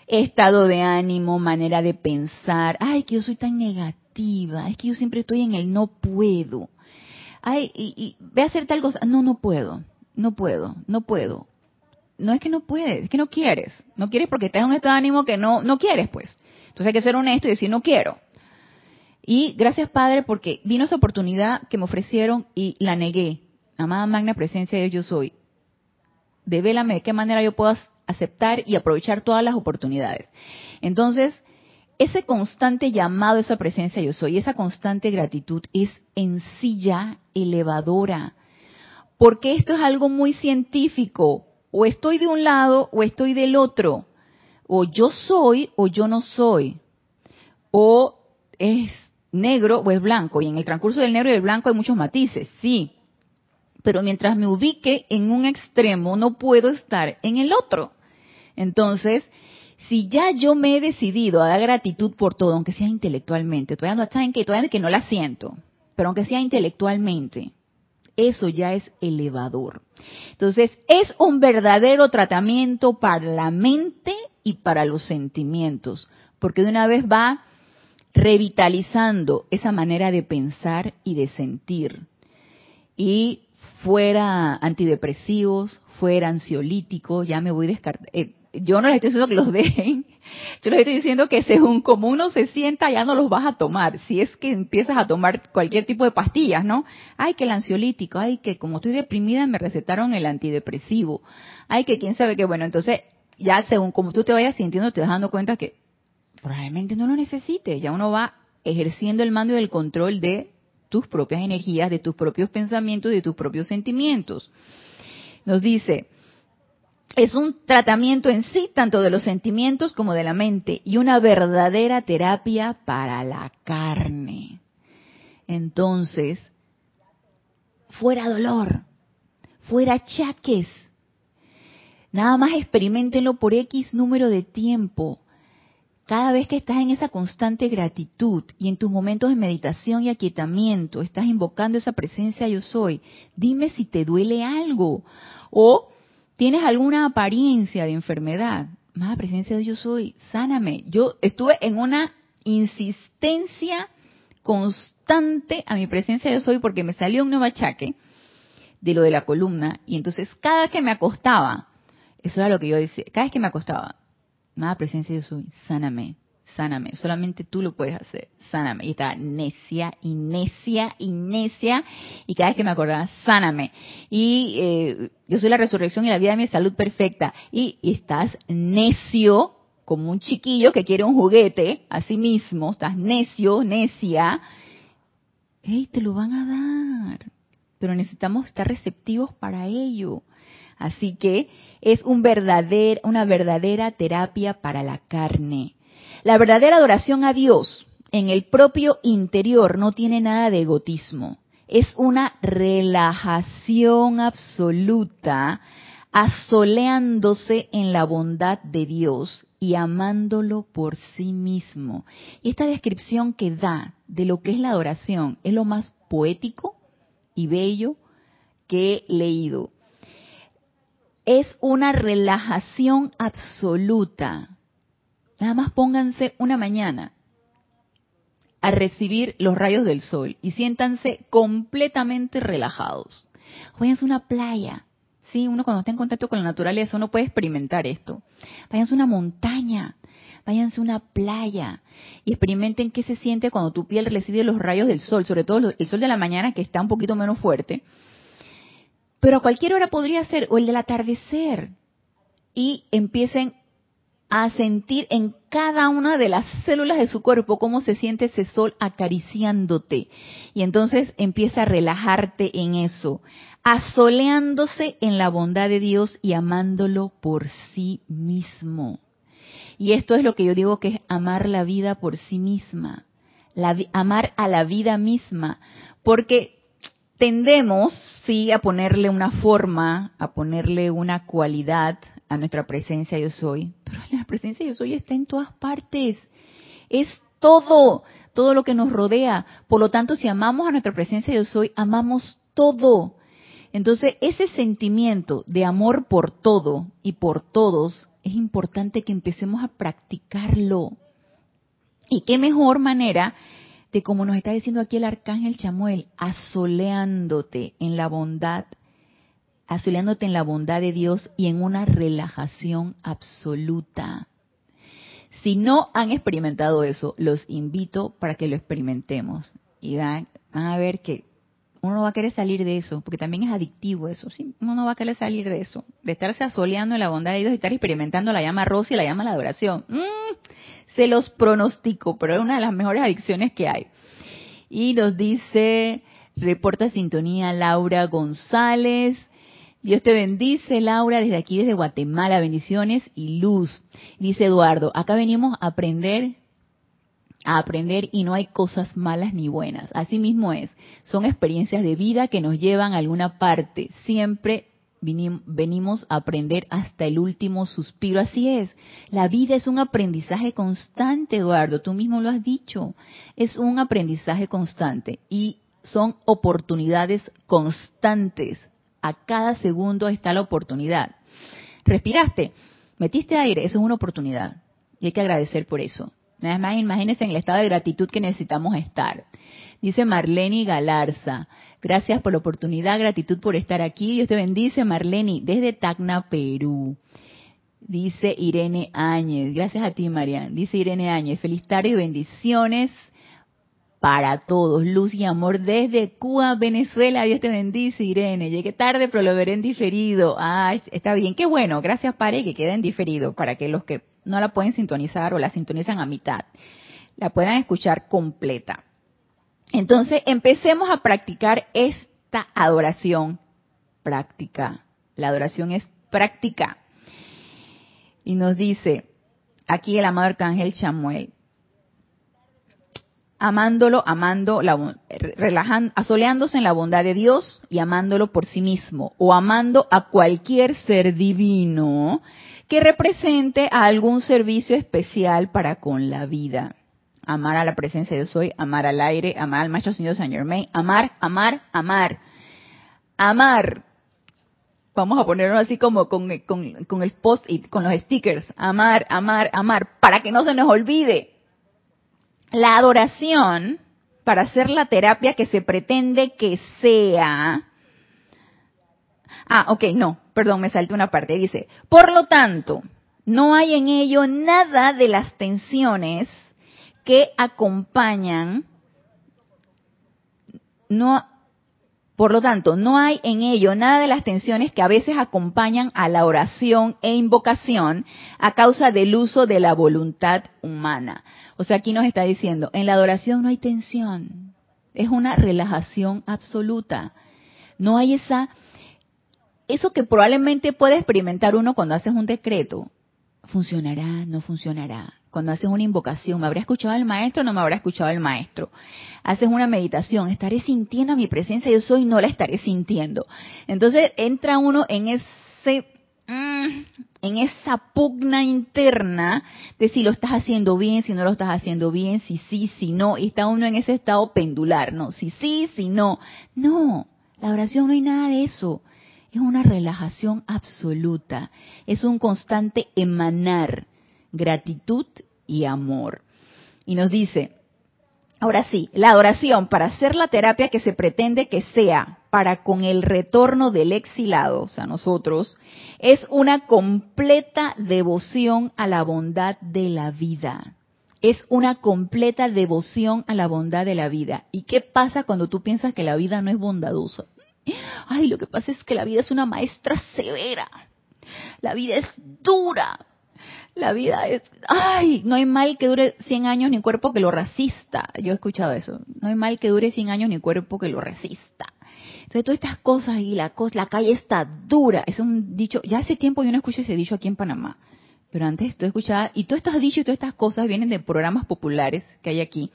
estado de ánimo, manera de pensar. Ay, que yo soy tan negativa, es que yo siempre estoy en el no puedo. Ay, y, y ve a hacer tal cosa. No, no puedo, no puedo, no puedo. No es que no puedes, es que no quieres. No quieres porque estás en un estado de ánimo que no, no quieres, pues. Entonces hay que ser honesto y decir, no quiero. Y gracias, Padre, porque vino esa oportunidad que me ofrecieron y la negué. Amada magna presencia de Dios, yo soy. Devélame de qué manera yo puedo aceptar y aprovechar todas las oportunidades. Entonces, ese constante llamado, esa presencia yo soy, esa constante gratitud es en sí ya elevadora. Porque esto es algo muy científico. O estoy de un lado o estoy del otro. O yo soy o yo no soy. O es negro o es blanco. Y en el transcurso del negro y del blanco hay muchos matices, sí. Pero mientras me ubique en un extremo, no puedo estar en el otro. Entonces, si ya yo me he decidido a dar gratitud por todo, aunque sea intelectualmente, todavía no está en que todavía que no la siento, pero aunque sea intelectualmente, eso ya es elevador. Entonces, es un verdadero tratamiento para la mente y para los sentimientos, porque de una vez va revitalizando esa manera de pensar y de sentir. Y fuera antidepresivos, fuera ansiolíticos, ya me voy descartando. Eh, yo no les estoy diciendo que los dejen, yo les estoy diciendo que según como uno se sienta ya no los vas a tomar, si es que empiezas a tomar cualquier tipo de pastillas, ¿no? Ay, que el ansiolítico, ay, que como estoy deprimida me recetaron el antidepresivo, ay, que quién sabe qué, bueno, entonces ya según como tú te vayas sintiendo te vas dando cuenta que probablemente no lo necesites, ya uno va ejerciendo el mando y el control de tus propias energías, de tus propios pensamientos, de tus propios sentimientos. Nos dice, es un tratamiento en sí, tanto de los sentimientos como de la mente, y una verdadera terapia para la carne. Entonces, fuera dolor, fuera chaques, nada más experimentenlo por X número de tiempo. Cada vez que estás en esa constante gratitud y en tus momentos de meditación y aquietamiento, estás invocando esa presencia yo soy, dime si te duele algo o tienes alguna apariencia de enfermedad. Más presencia de yo soy, sáname. Yo estuve en una insistencia constante a mi presencia yo soy porque me salió un nuevo achaque de lo de la columna y entonces cada vez que me acostaba, eso era lo que yo decía, cada vez que me acostaba, Nada presencia yo soy, sáname, sáname, solamente tú lo puedes hacer, sáname. Y estaba necia y necia y necia, y cada vez que me acordaba, sáname. Y eh, yo soy la resurrección y la vida de mi salud perfecta. Y, estás necio, como un chiquillo que quiere un juguete, así mismo, estás necio, necia. ¡Ey, te lo van a dar! Pero necesitamos estar receptivos para ello. Así que es un verdader, una verdadera terapia para la carne. La verdadera adoración a Dios en el propio interior no tiene nada de egotismo. Es una relajación absoluta, asoleándose en la bondad de Dios y amándolo por sí mismo. Y esta descripción que da de lo que es la adoración es lo más poético y bello que he leído es una relajación absoluta. Nada más pónganse una mañana a recibir los rayos del sol y siéntanse completamente relajados. Váyanse a una playa. Sí, uno cuando está en contacto con la naturaleza uno puede experimentar esto. Váyanse a una montaña, váyanse a una playa y experimenten qué se siente cuando tu piel recibe los rayos del sol, sobre todo el sol de la mañana que está un poquito menos fuerte pero a cualquier hora podría ser, o el del atardecer, y empiecen a sentir en cada una de las células de su cuerpo cómo se siente ese sol acariciándote. Y entonces empieza a relajarte en eso, asoleándose en la bondad de Dios y amándolo por sí mismo. Y esto es lo que yo digo que es amar la vida por sí misma, amar a la vida misma, porque tendemos, sí, a ponerle una forma, a ponerle una cualidad a nuestra presencia yo soy, pero la presencia yo soy está en todas partes, es todo, todo lo que nos rodea. Por lo tanto, si amamos a nuestra presencia yo soy, amamos todo. Entonces, ese sentimiento de amor por todo y por todos, es importante que empecemos a practicarlo. Y qué mejor manera como nos está diciendo aquí el arcángel Chamuel, asoleándote en la bondad, asoleándote en la bondad de Dios y en una relajación absoluta. Si no han experimentado eso, los invito para que lo experimentemos. Y van, a ver que uno no va a querer salir de eso, porque también es adictivo eso, ¿sí? Uno no va a querer salir de eso, de estarse asoleando en la bondad de Dios y estar experimentando la llama rosa y la llama la adoración. Mm, se los pronostico, pero es una de las mejores adicciones que hay. Y nos dice, reporta sintonía Laura González. Dios te bendice, Laura, desde aquí, desde Guatemala, bendiciones y luz. Dice Eduardo, acá venimos a aprender, a aprender y no hay cosas malas ni buenas. Así mismo es. Son experiencias de vida que nos llevan a alguna parte. Siempre venimos a aprender hasta el último suspiro. Así es, la vida es un aprendizaje constante, Eduardo, tú mismo lo has dicho, es un aprendizaje constante y son oportunidades constantes. A cada segundo está la oportunidad. Respiraste, metiste aire, eso es una oportunidad y hay que agradecer por eso. Nada más imagínense en el estado de gratitud que necesitamos estar. Dice Marlene Galarza, gracias por la oportunidad, gratitud por estar aquí. Dios te bendice, Marlene, desde Tacna, Perú. Dice Irene Áñez, gracias a ti, Marian. Dice Irene Áñez, feliz tarde y bendiciones para todos. Luz y amor desde Cuba, Venezuela. Dios te bendice, Irene. Llegué tarde, pero lo veré en diferido. Ah, está bien. Qué bueno. Gracias, Pare, que quede en diferido para que los que no la pueden sintonizar o la sintonizan a mitad, la puedan escuchar completa. Entonces, empecemos a practicar esta adoración práctica. La adoración es práctica. Y nos dice aquí el amado arcángel Chamuel, amándolo, amando, la, relajando, asoleándose en la bondad de Dios y amándolo por sí mismo, o amando a cualquier ser divino que represente a algún servicio especial para con la vida. Amar a la presencia de soy, amar al aire, amar al Maestro Señor Saint Germain, amar, amar, amar. Amar. Vamos a ponerlo así como con, con el post y con los stickers. Amar, amar, amar, para que no se nos olvide. La adoración, para hacer la terapia que se pretende que sea, Ah, ok, no, perdón, me salté una parte. Dice, por lo tanto, no hay en ello nada de las tensiones que acompañan, no, por lo tanto, no hay en ello nada de las tensiones que a veces acompañan a la oración e invocación a causa del uso de la voluntad humana. O sea, aquí nos está diciendo, en la adoración no hay tensión, es una relajación absoluta. No hay esa eso que probablemente puede experimentar uno cuando haces un decreto, funcionará, no funcionará. Cuando haces una invocación, ¿me habrá escuchado el maestro o no me habrá escuchado el maestro? Haces una meditación, estaré sintiendo mi presencia, yo soy, no la estaré sintiendo. Entonces entra uno en ese mm, en esa pugna interna de si lo estás haciendo bien, si no lo estás haciendo bien, si sí, si no, y está uno en ese estado pendular, ¿no? Si sí, si no. No, la oración no hay nada de eso es una relajación absoluta, es un constante emanar gratitud y amor. Y nos dice, ahora sí, la adoración para hacer la terapia que se pretende que sea para con el retorno del exilado, o sea, nosotros, es una completa devoción a la bondad de la vida. Es una completa devoción a la bondad de la vida. ¿Y qué pasa cuando tú piensas que la vida no es bondadosa? Ay, lo que pasa es que la vida es una maestra severa. La vida es dura. La vida es, ay, no hay mal que dure 100 años ni cuerpo que lo resista. Yo he escuchado eso. No hay mal que dure 100 años ni cuerpo que lo resista. Entonces, todas estas cosas y la, cosa, la calle está dura. Es un dicho, ya hace tiempo yo no escucho ese dicho aquí en Panamá. Pero antes tú escuchabas, y todos estos dichos y todas estas cosas vienen de programas populares que hay aquí.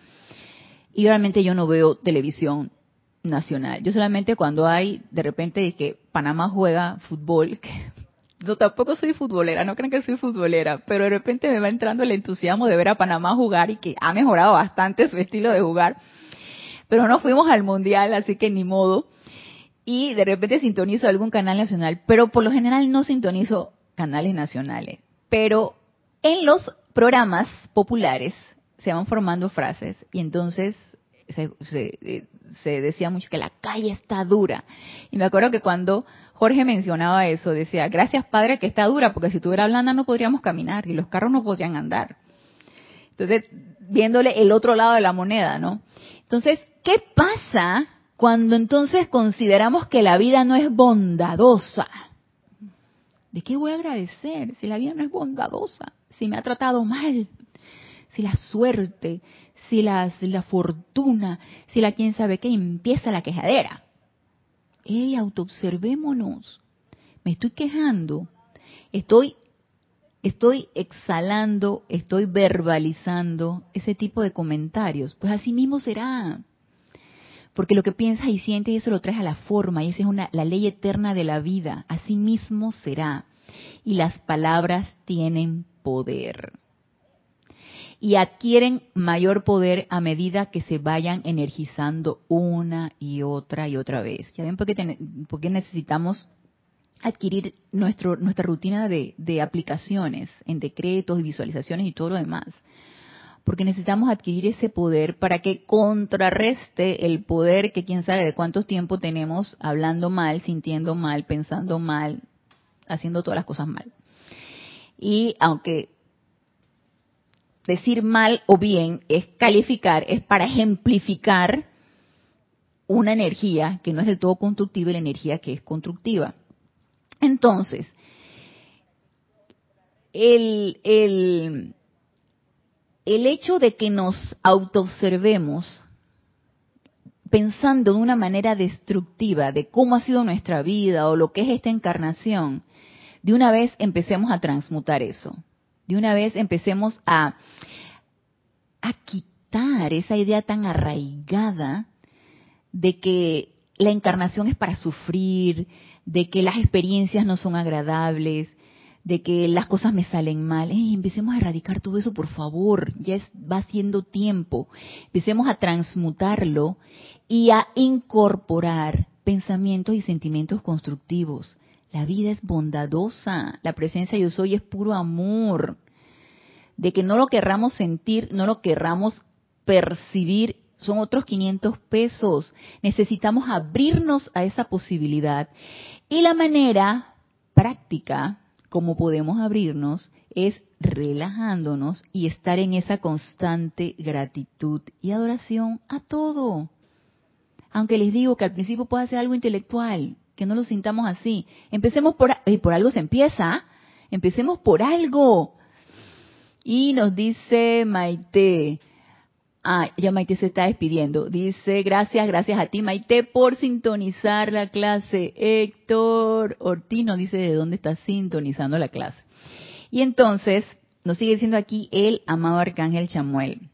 Y realmente yo no veo televisión nacional. Yo solamente cuando hay de repente que Panamá juega fútbol, [laughs] que yo tampoco soy futbolera, no crean que soy futbolera, pero de repente me va entrando el entusiasmo de ver a Panamá jugar y que ha mejorado bastante su estilo de jugar. Pero no fuimos al mundial, así que ni modo. Y de repente sintonizo algún canal nacional, pero por lo general no sintonizo canales nacionales. Pero en los programas populares se van formando frases y entonces se, se, decía mucho que la calle está dura. Y me acuerdo que cuando Jorge mencionaba eso, decía, gracias Padre que está dura, porque si tuviera blanda no podríamos caminar y los carros no podrían andar. Entonces, viéndole el otro lado de la moneda, ¿no? Entonces, ¿qué pasa cuando entonces consideramos que la vida no es bondadosa? ¿De qué voy a agradecer si la vida no es bondadosa? Si me ha tratado mal, si la suerte, si la, la fortuna, si la quién sabe qué, empieza la quejadera. Ey, autoobservémonos. Me estoy quejando. Estoy, estoy exhalando, estoy verbalizando ese tipo de comentarios. Pues así mismo será. Porque lo que piensas y sientes, eso lo traes a la forma, y esa es una, la ley eterna de la vida. Así mismo será. Y las palabras tienen poder. Y adquieren mayor poder a medida que se vayan energizando una y otra y otra vez. ¿Ya ven por qué, necesitamos adquirir nuestro, nuestra rutina de, de aplicaciones en decretos y visualizaciones y todo lo demás? porque necesitamos adquirir ese poder para que contrarreste el poder que quién sabe de cuántos tiempo tenemos hablando mal, sintiendo mal, pensando mal, haciendo todas las cosas mal. Y aunque decir mal o bien es calificar, es para ejemplificar una energía que no es del todo constructiva y la energía que es constructiva. Entonces, el, el, el hecho de que nos autoobservemos pensando de una manera destructiva de cómo ha sido nuestra vida o lo que es esta encarnación, de una vez empecemos a transmutar eso. De una vez empecemos a, a quitar esa idea tan arraigada de que la encarnación es para sufrir, de que las experiencias no son agradables, de que las cosas me salen mal. empecemos a erradicar todo eso, por favor. Ya es, va siendo tiempo. Empecemos a transmutarlo y a incorporar pensamientos y sentimientos constructivos. La vida es bondadosa. La presencia yo soy es puro amor. De que no lo querramos sentir, no lo querramos percibir, son otros 500 pesos. Necesitamos abrirnos a esa posibilidad. Y la manera práctica como podemos abrirnos es relajándonos y estar en esa constante gratitud y adoración a todo. Aunque les digo que al principio puede ser algo intelectual, que no lo sintamos así. Empecemos por, y por algo se empieza, empecemos por algo. Y nos dice Maite, Ah, ya Maite se está despidiendo. Dice, gracias, gracias a ti Maite por sintonizar la clase. Héctor Ortiz nos dice de dónde está sintonizando la clase. Y entonces, nos sigue diciendo aquí el amado Arcángel Chamuel.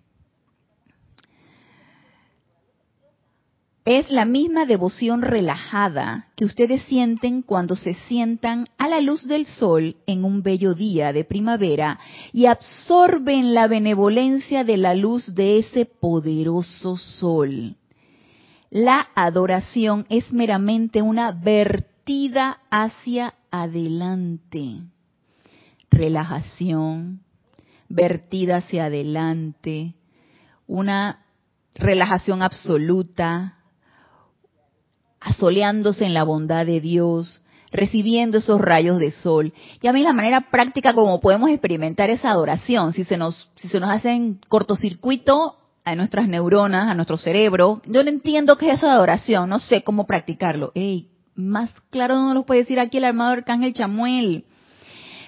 Es la misma devoción relajada que ustedes sienten cuando se sientan a la luz del sol en un bello día de primavera y absorben la benevolencia de la luz de ese poderoso sol. La adoración es meramente una vertida hacia adelante. Relajación, vertida hacia adelante, una relajación absoluta, asoleándose en la bondad de Dios, recibiendo esos rayos de sol. Y a mí la manera práctica como podemos experimentar esa adoración, si se nos, si se nos hacen cortocircuito a nuestras neuronas, a nuestro cerebro, yo no entiendo qué es esa adoración, no sé cómo practicarlo. Ey, más claro no lo puede decir aquí el armado arcángel Chamuel.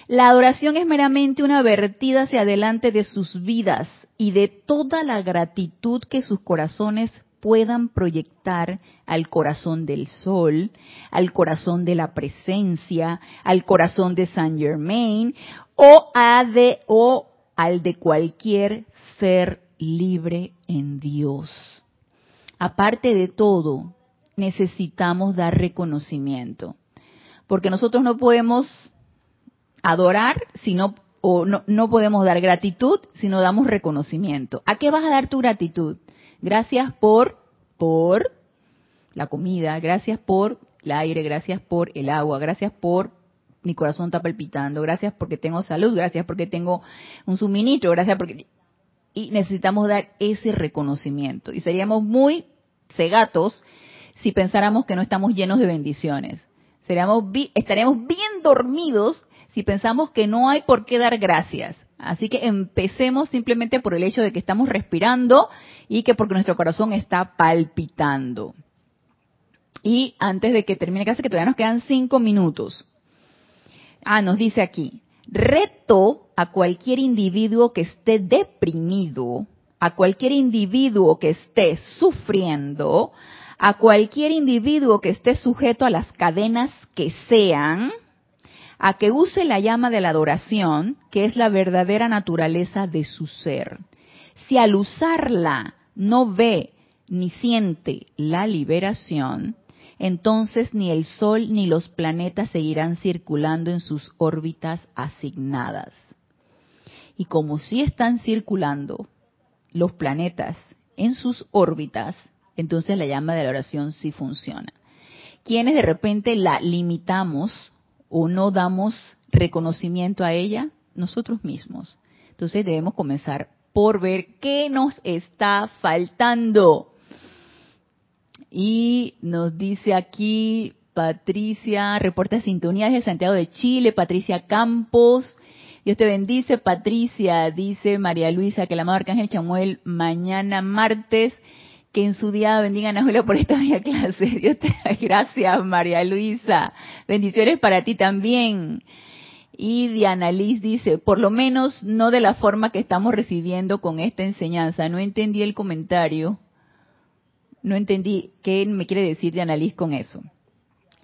La adoración es meramente una vertida hacia adelante de sus vidas y de toda la gratitud que sus corazones puedan proyectar al corazón del sol, al corazón de la presencia, al corazón de Saint Germain o, a de, o al de cualquier ser libre en Dios. Aparte de todo, necesitamos dar reconocimiento, porque nosotros no podemos adorar si no o no, no podemos dar gratitud si no damos reconocimiento. ¿A qué vas a dar tu gratitud? Gracias por, por la comida, gracias por el aire, gracias por el agua, gracias por mi corazón está palpitando, gracias porque tengo salud, gracias porque tengo un suministro, gracias porque... Y necesitamos dar ese reconocimiento. Y seríamos muy cegatos si pensáramos que no estamos llenos de bendiciones. Seríamos, estaríamos bien dormidos si pensamos que no hay por qué dar gracias. Así que empecemos simplemente por el hecho de que estamos respirando y que porque nuestro corazón está palpitando. Y antes de que termine casi que todavía nos quedan cinco minutos. Ah, nos dice aquí, reto a cualquier individuo que esté deprimido, a cualquier individuo que esté sufriendo, a cualquier individuo que esté sujeto a las cadenas que sean, a que use la llama de la adoración, que es la verdadera naturaleza de su ser. Si al usarla no ve ni siente la liberación, entonces ni el Sol ni los planetas seguirán circulando en sus órbitas asignadas. Y como si están circulando los planetas en sus órbitas, entonces la llama de la oración sí funciona. Quienes de repente la limitamos o no damos reconocimiento a ella, nosotros mismos. Entonces debemos comenzar por ver qué nos está faltando. Y nos dice aquí Patricia, reporta de sintonía desde Santiago de Chile, Patricia Campos. Dios te bendice, Patricia, dice María Luisa, que la amado Arcángel Chamuel mañana martes, que en su día bendigan a Julio por esta bella clase. [laughs] Dios te gracias, María Luisa. Bendiciones para ti también. Y Diana Liz dice, por lo menos no de la forma que estamos recibiendo con esta enseñanza. No entendí el comentario. No entendí qué me quiere decir Diana Liz con eso.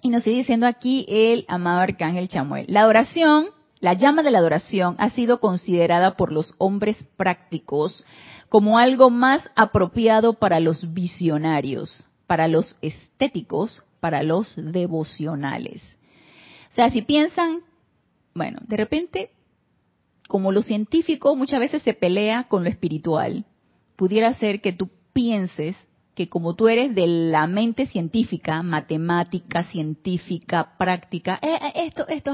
Y nos sigue diciendo aquí el amado Arcángel Chamuel. La adoración, la llama de la adoración ha sido considerada por los hombres prácticos como algo más apropiado para los visionarios, para los estéticos, para los devocionales. O sea, si piensan bueno, de repente, como lo científico muchas veces se pelea con lo espiritual, pudiera ser que tú pienses que como tú eres de la mente científica, matemática, científica, práctica, eh, eh, esto, esto,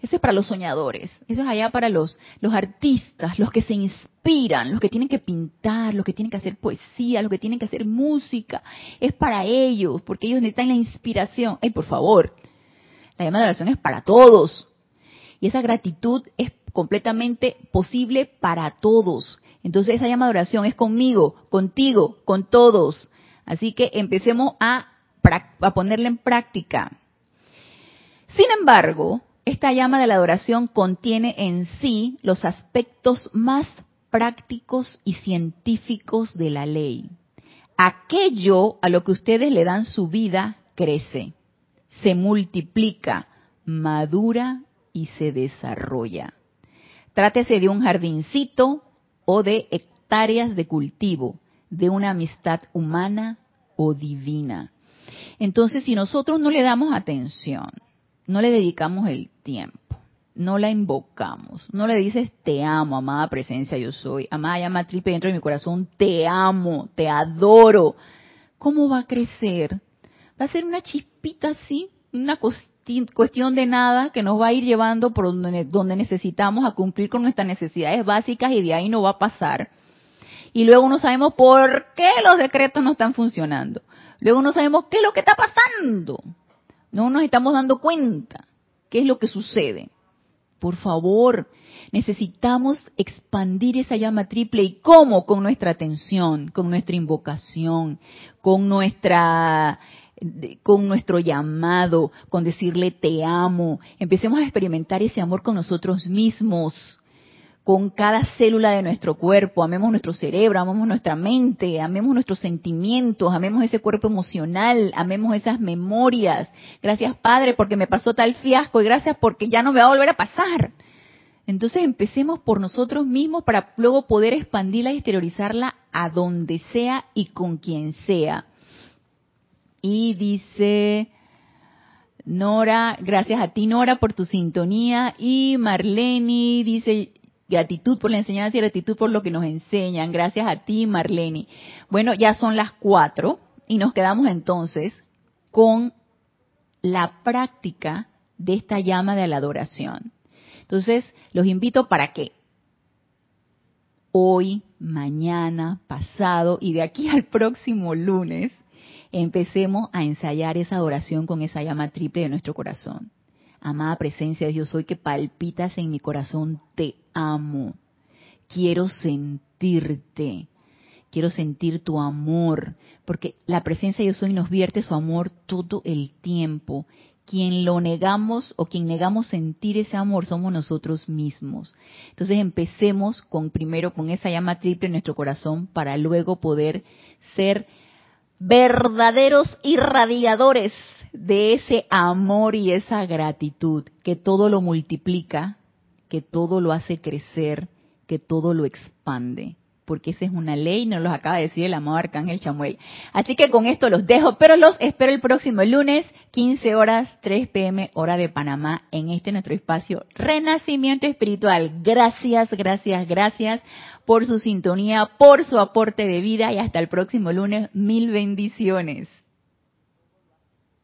eso es para los soñadores, eso es allá para los, los artistas, los que se inspiran, los que tienen que pintar, los que tienen que hacer poesía, los que tienen que hacer música, es para ellos, porque ellos necesitan la inspiración. Ay, por favor, la llamada de oración es para todos, y esa gratitud es completamente posible para todos. Entonces esa llamada de oración es conmigo, contigo, con todos. Así que empecemos a, a ponerla en práctica. Sin embargo, esta llama de la adoración contiene en sí los aspectos más prácticos y científicos de la ley. Aquello a lo que ustedes le dan su vida crece, se multiplica, madura y se desarrolla. Trátese de un jardincito o de hectáreas de cultivo, de una amistad humana o divina. Entonces, si nosotros no le damos atención, no le dedicamos el tiempo, no la invocamos, no le dices te amo, amada presencia yo soy, amada llama triple dentro de mi corazón, te amo, te adoro, ¿cómo va a crecer? Va a ser una chispita así, una cosita cuestión de nada que nos va a ir llevando por donde, donde necesitamos a cumplir con nuestras necesidades básicas y de ahí no va a pasar. Y luego no sabemos por qué los decretos no están funcionando. Luego no sabemos qué es lo que está pasando. No nos estamos dando cuenta qué es lo que sucede. Por favor, necesitamos expandir esa llama triple. ¿Y cómo? Con nuestra atención, con nuestra invocación, con nuestra con nuestro llamado, con decirle te amo. Empecemos a experimentar ese amor con nosotros mismos, con cada célula de nuestro cuerpo. Amemos nuestro cerebro, amemos nuestra mente, amemos nuestros sentimientos, amemos ese cuerpo emocional, amemos esas memorias. Gracias Padre porque me pasó tal fiasco y gracias porque ya no me va a volver a pasar. Entonces empecemos por nosotros mismos para luego poder expandirla y exteriorizarla a donde sea y con quien sea. Y dice Nora, gracias a ti Nora por tu sintonía. Y Marleni dice, gratitud por la enseñanza y gratitud por lo que nos enseñan. Gracias a ti Marleni. Bueno, ya son las cuatro y nos quedamos entonces con la práctica de esta llama de la adoración. Entonces, los invito para que hoy, mañana, pasado y de aquí al próximo lunes empecemos a ensayar esa adoración con esa llama triple de nuestro corazón. Amada presencia de Dios, soy que palpitas en mi corazón, te amo. Quiero sentirte. Quiero sentir tu amor, porque la presencia de Dios hoy nos vierte su amor todo el tiempo. Quien lo negamos o quien negamos sentir ese amor somos nosotros mismos. Entonces empecemos con primero con esa llama triple en nuestro corazón para luego poder ser verdaderos irradiadores de ese amor y esa gratitud que todo lo multiplica, que todo lo hace crecer, que todo lo expande. Porque esa es una ley, nos los acaba de decir el amado Arcángel Chamuel. Así que con esto los dejo, pero los espero el próximo lunes, 15 horas, 3 pm, hora de Panamá, en este nuestro espacio Renacimiento Espiritual. Gracias, gracias, gracias por su sintonía, por su aporte de vida y hasta el próximo lunes. Mil bendiciones.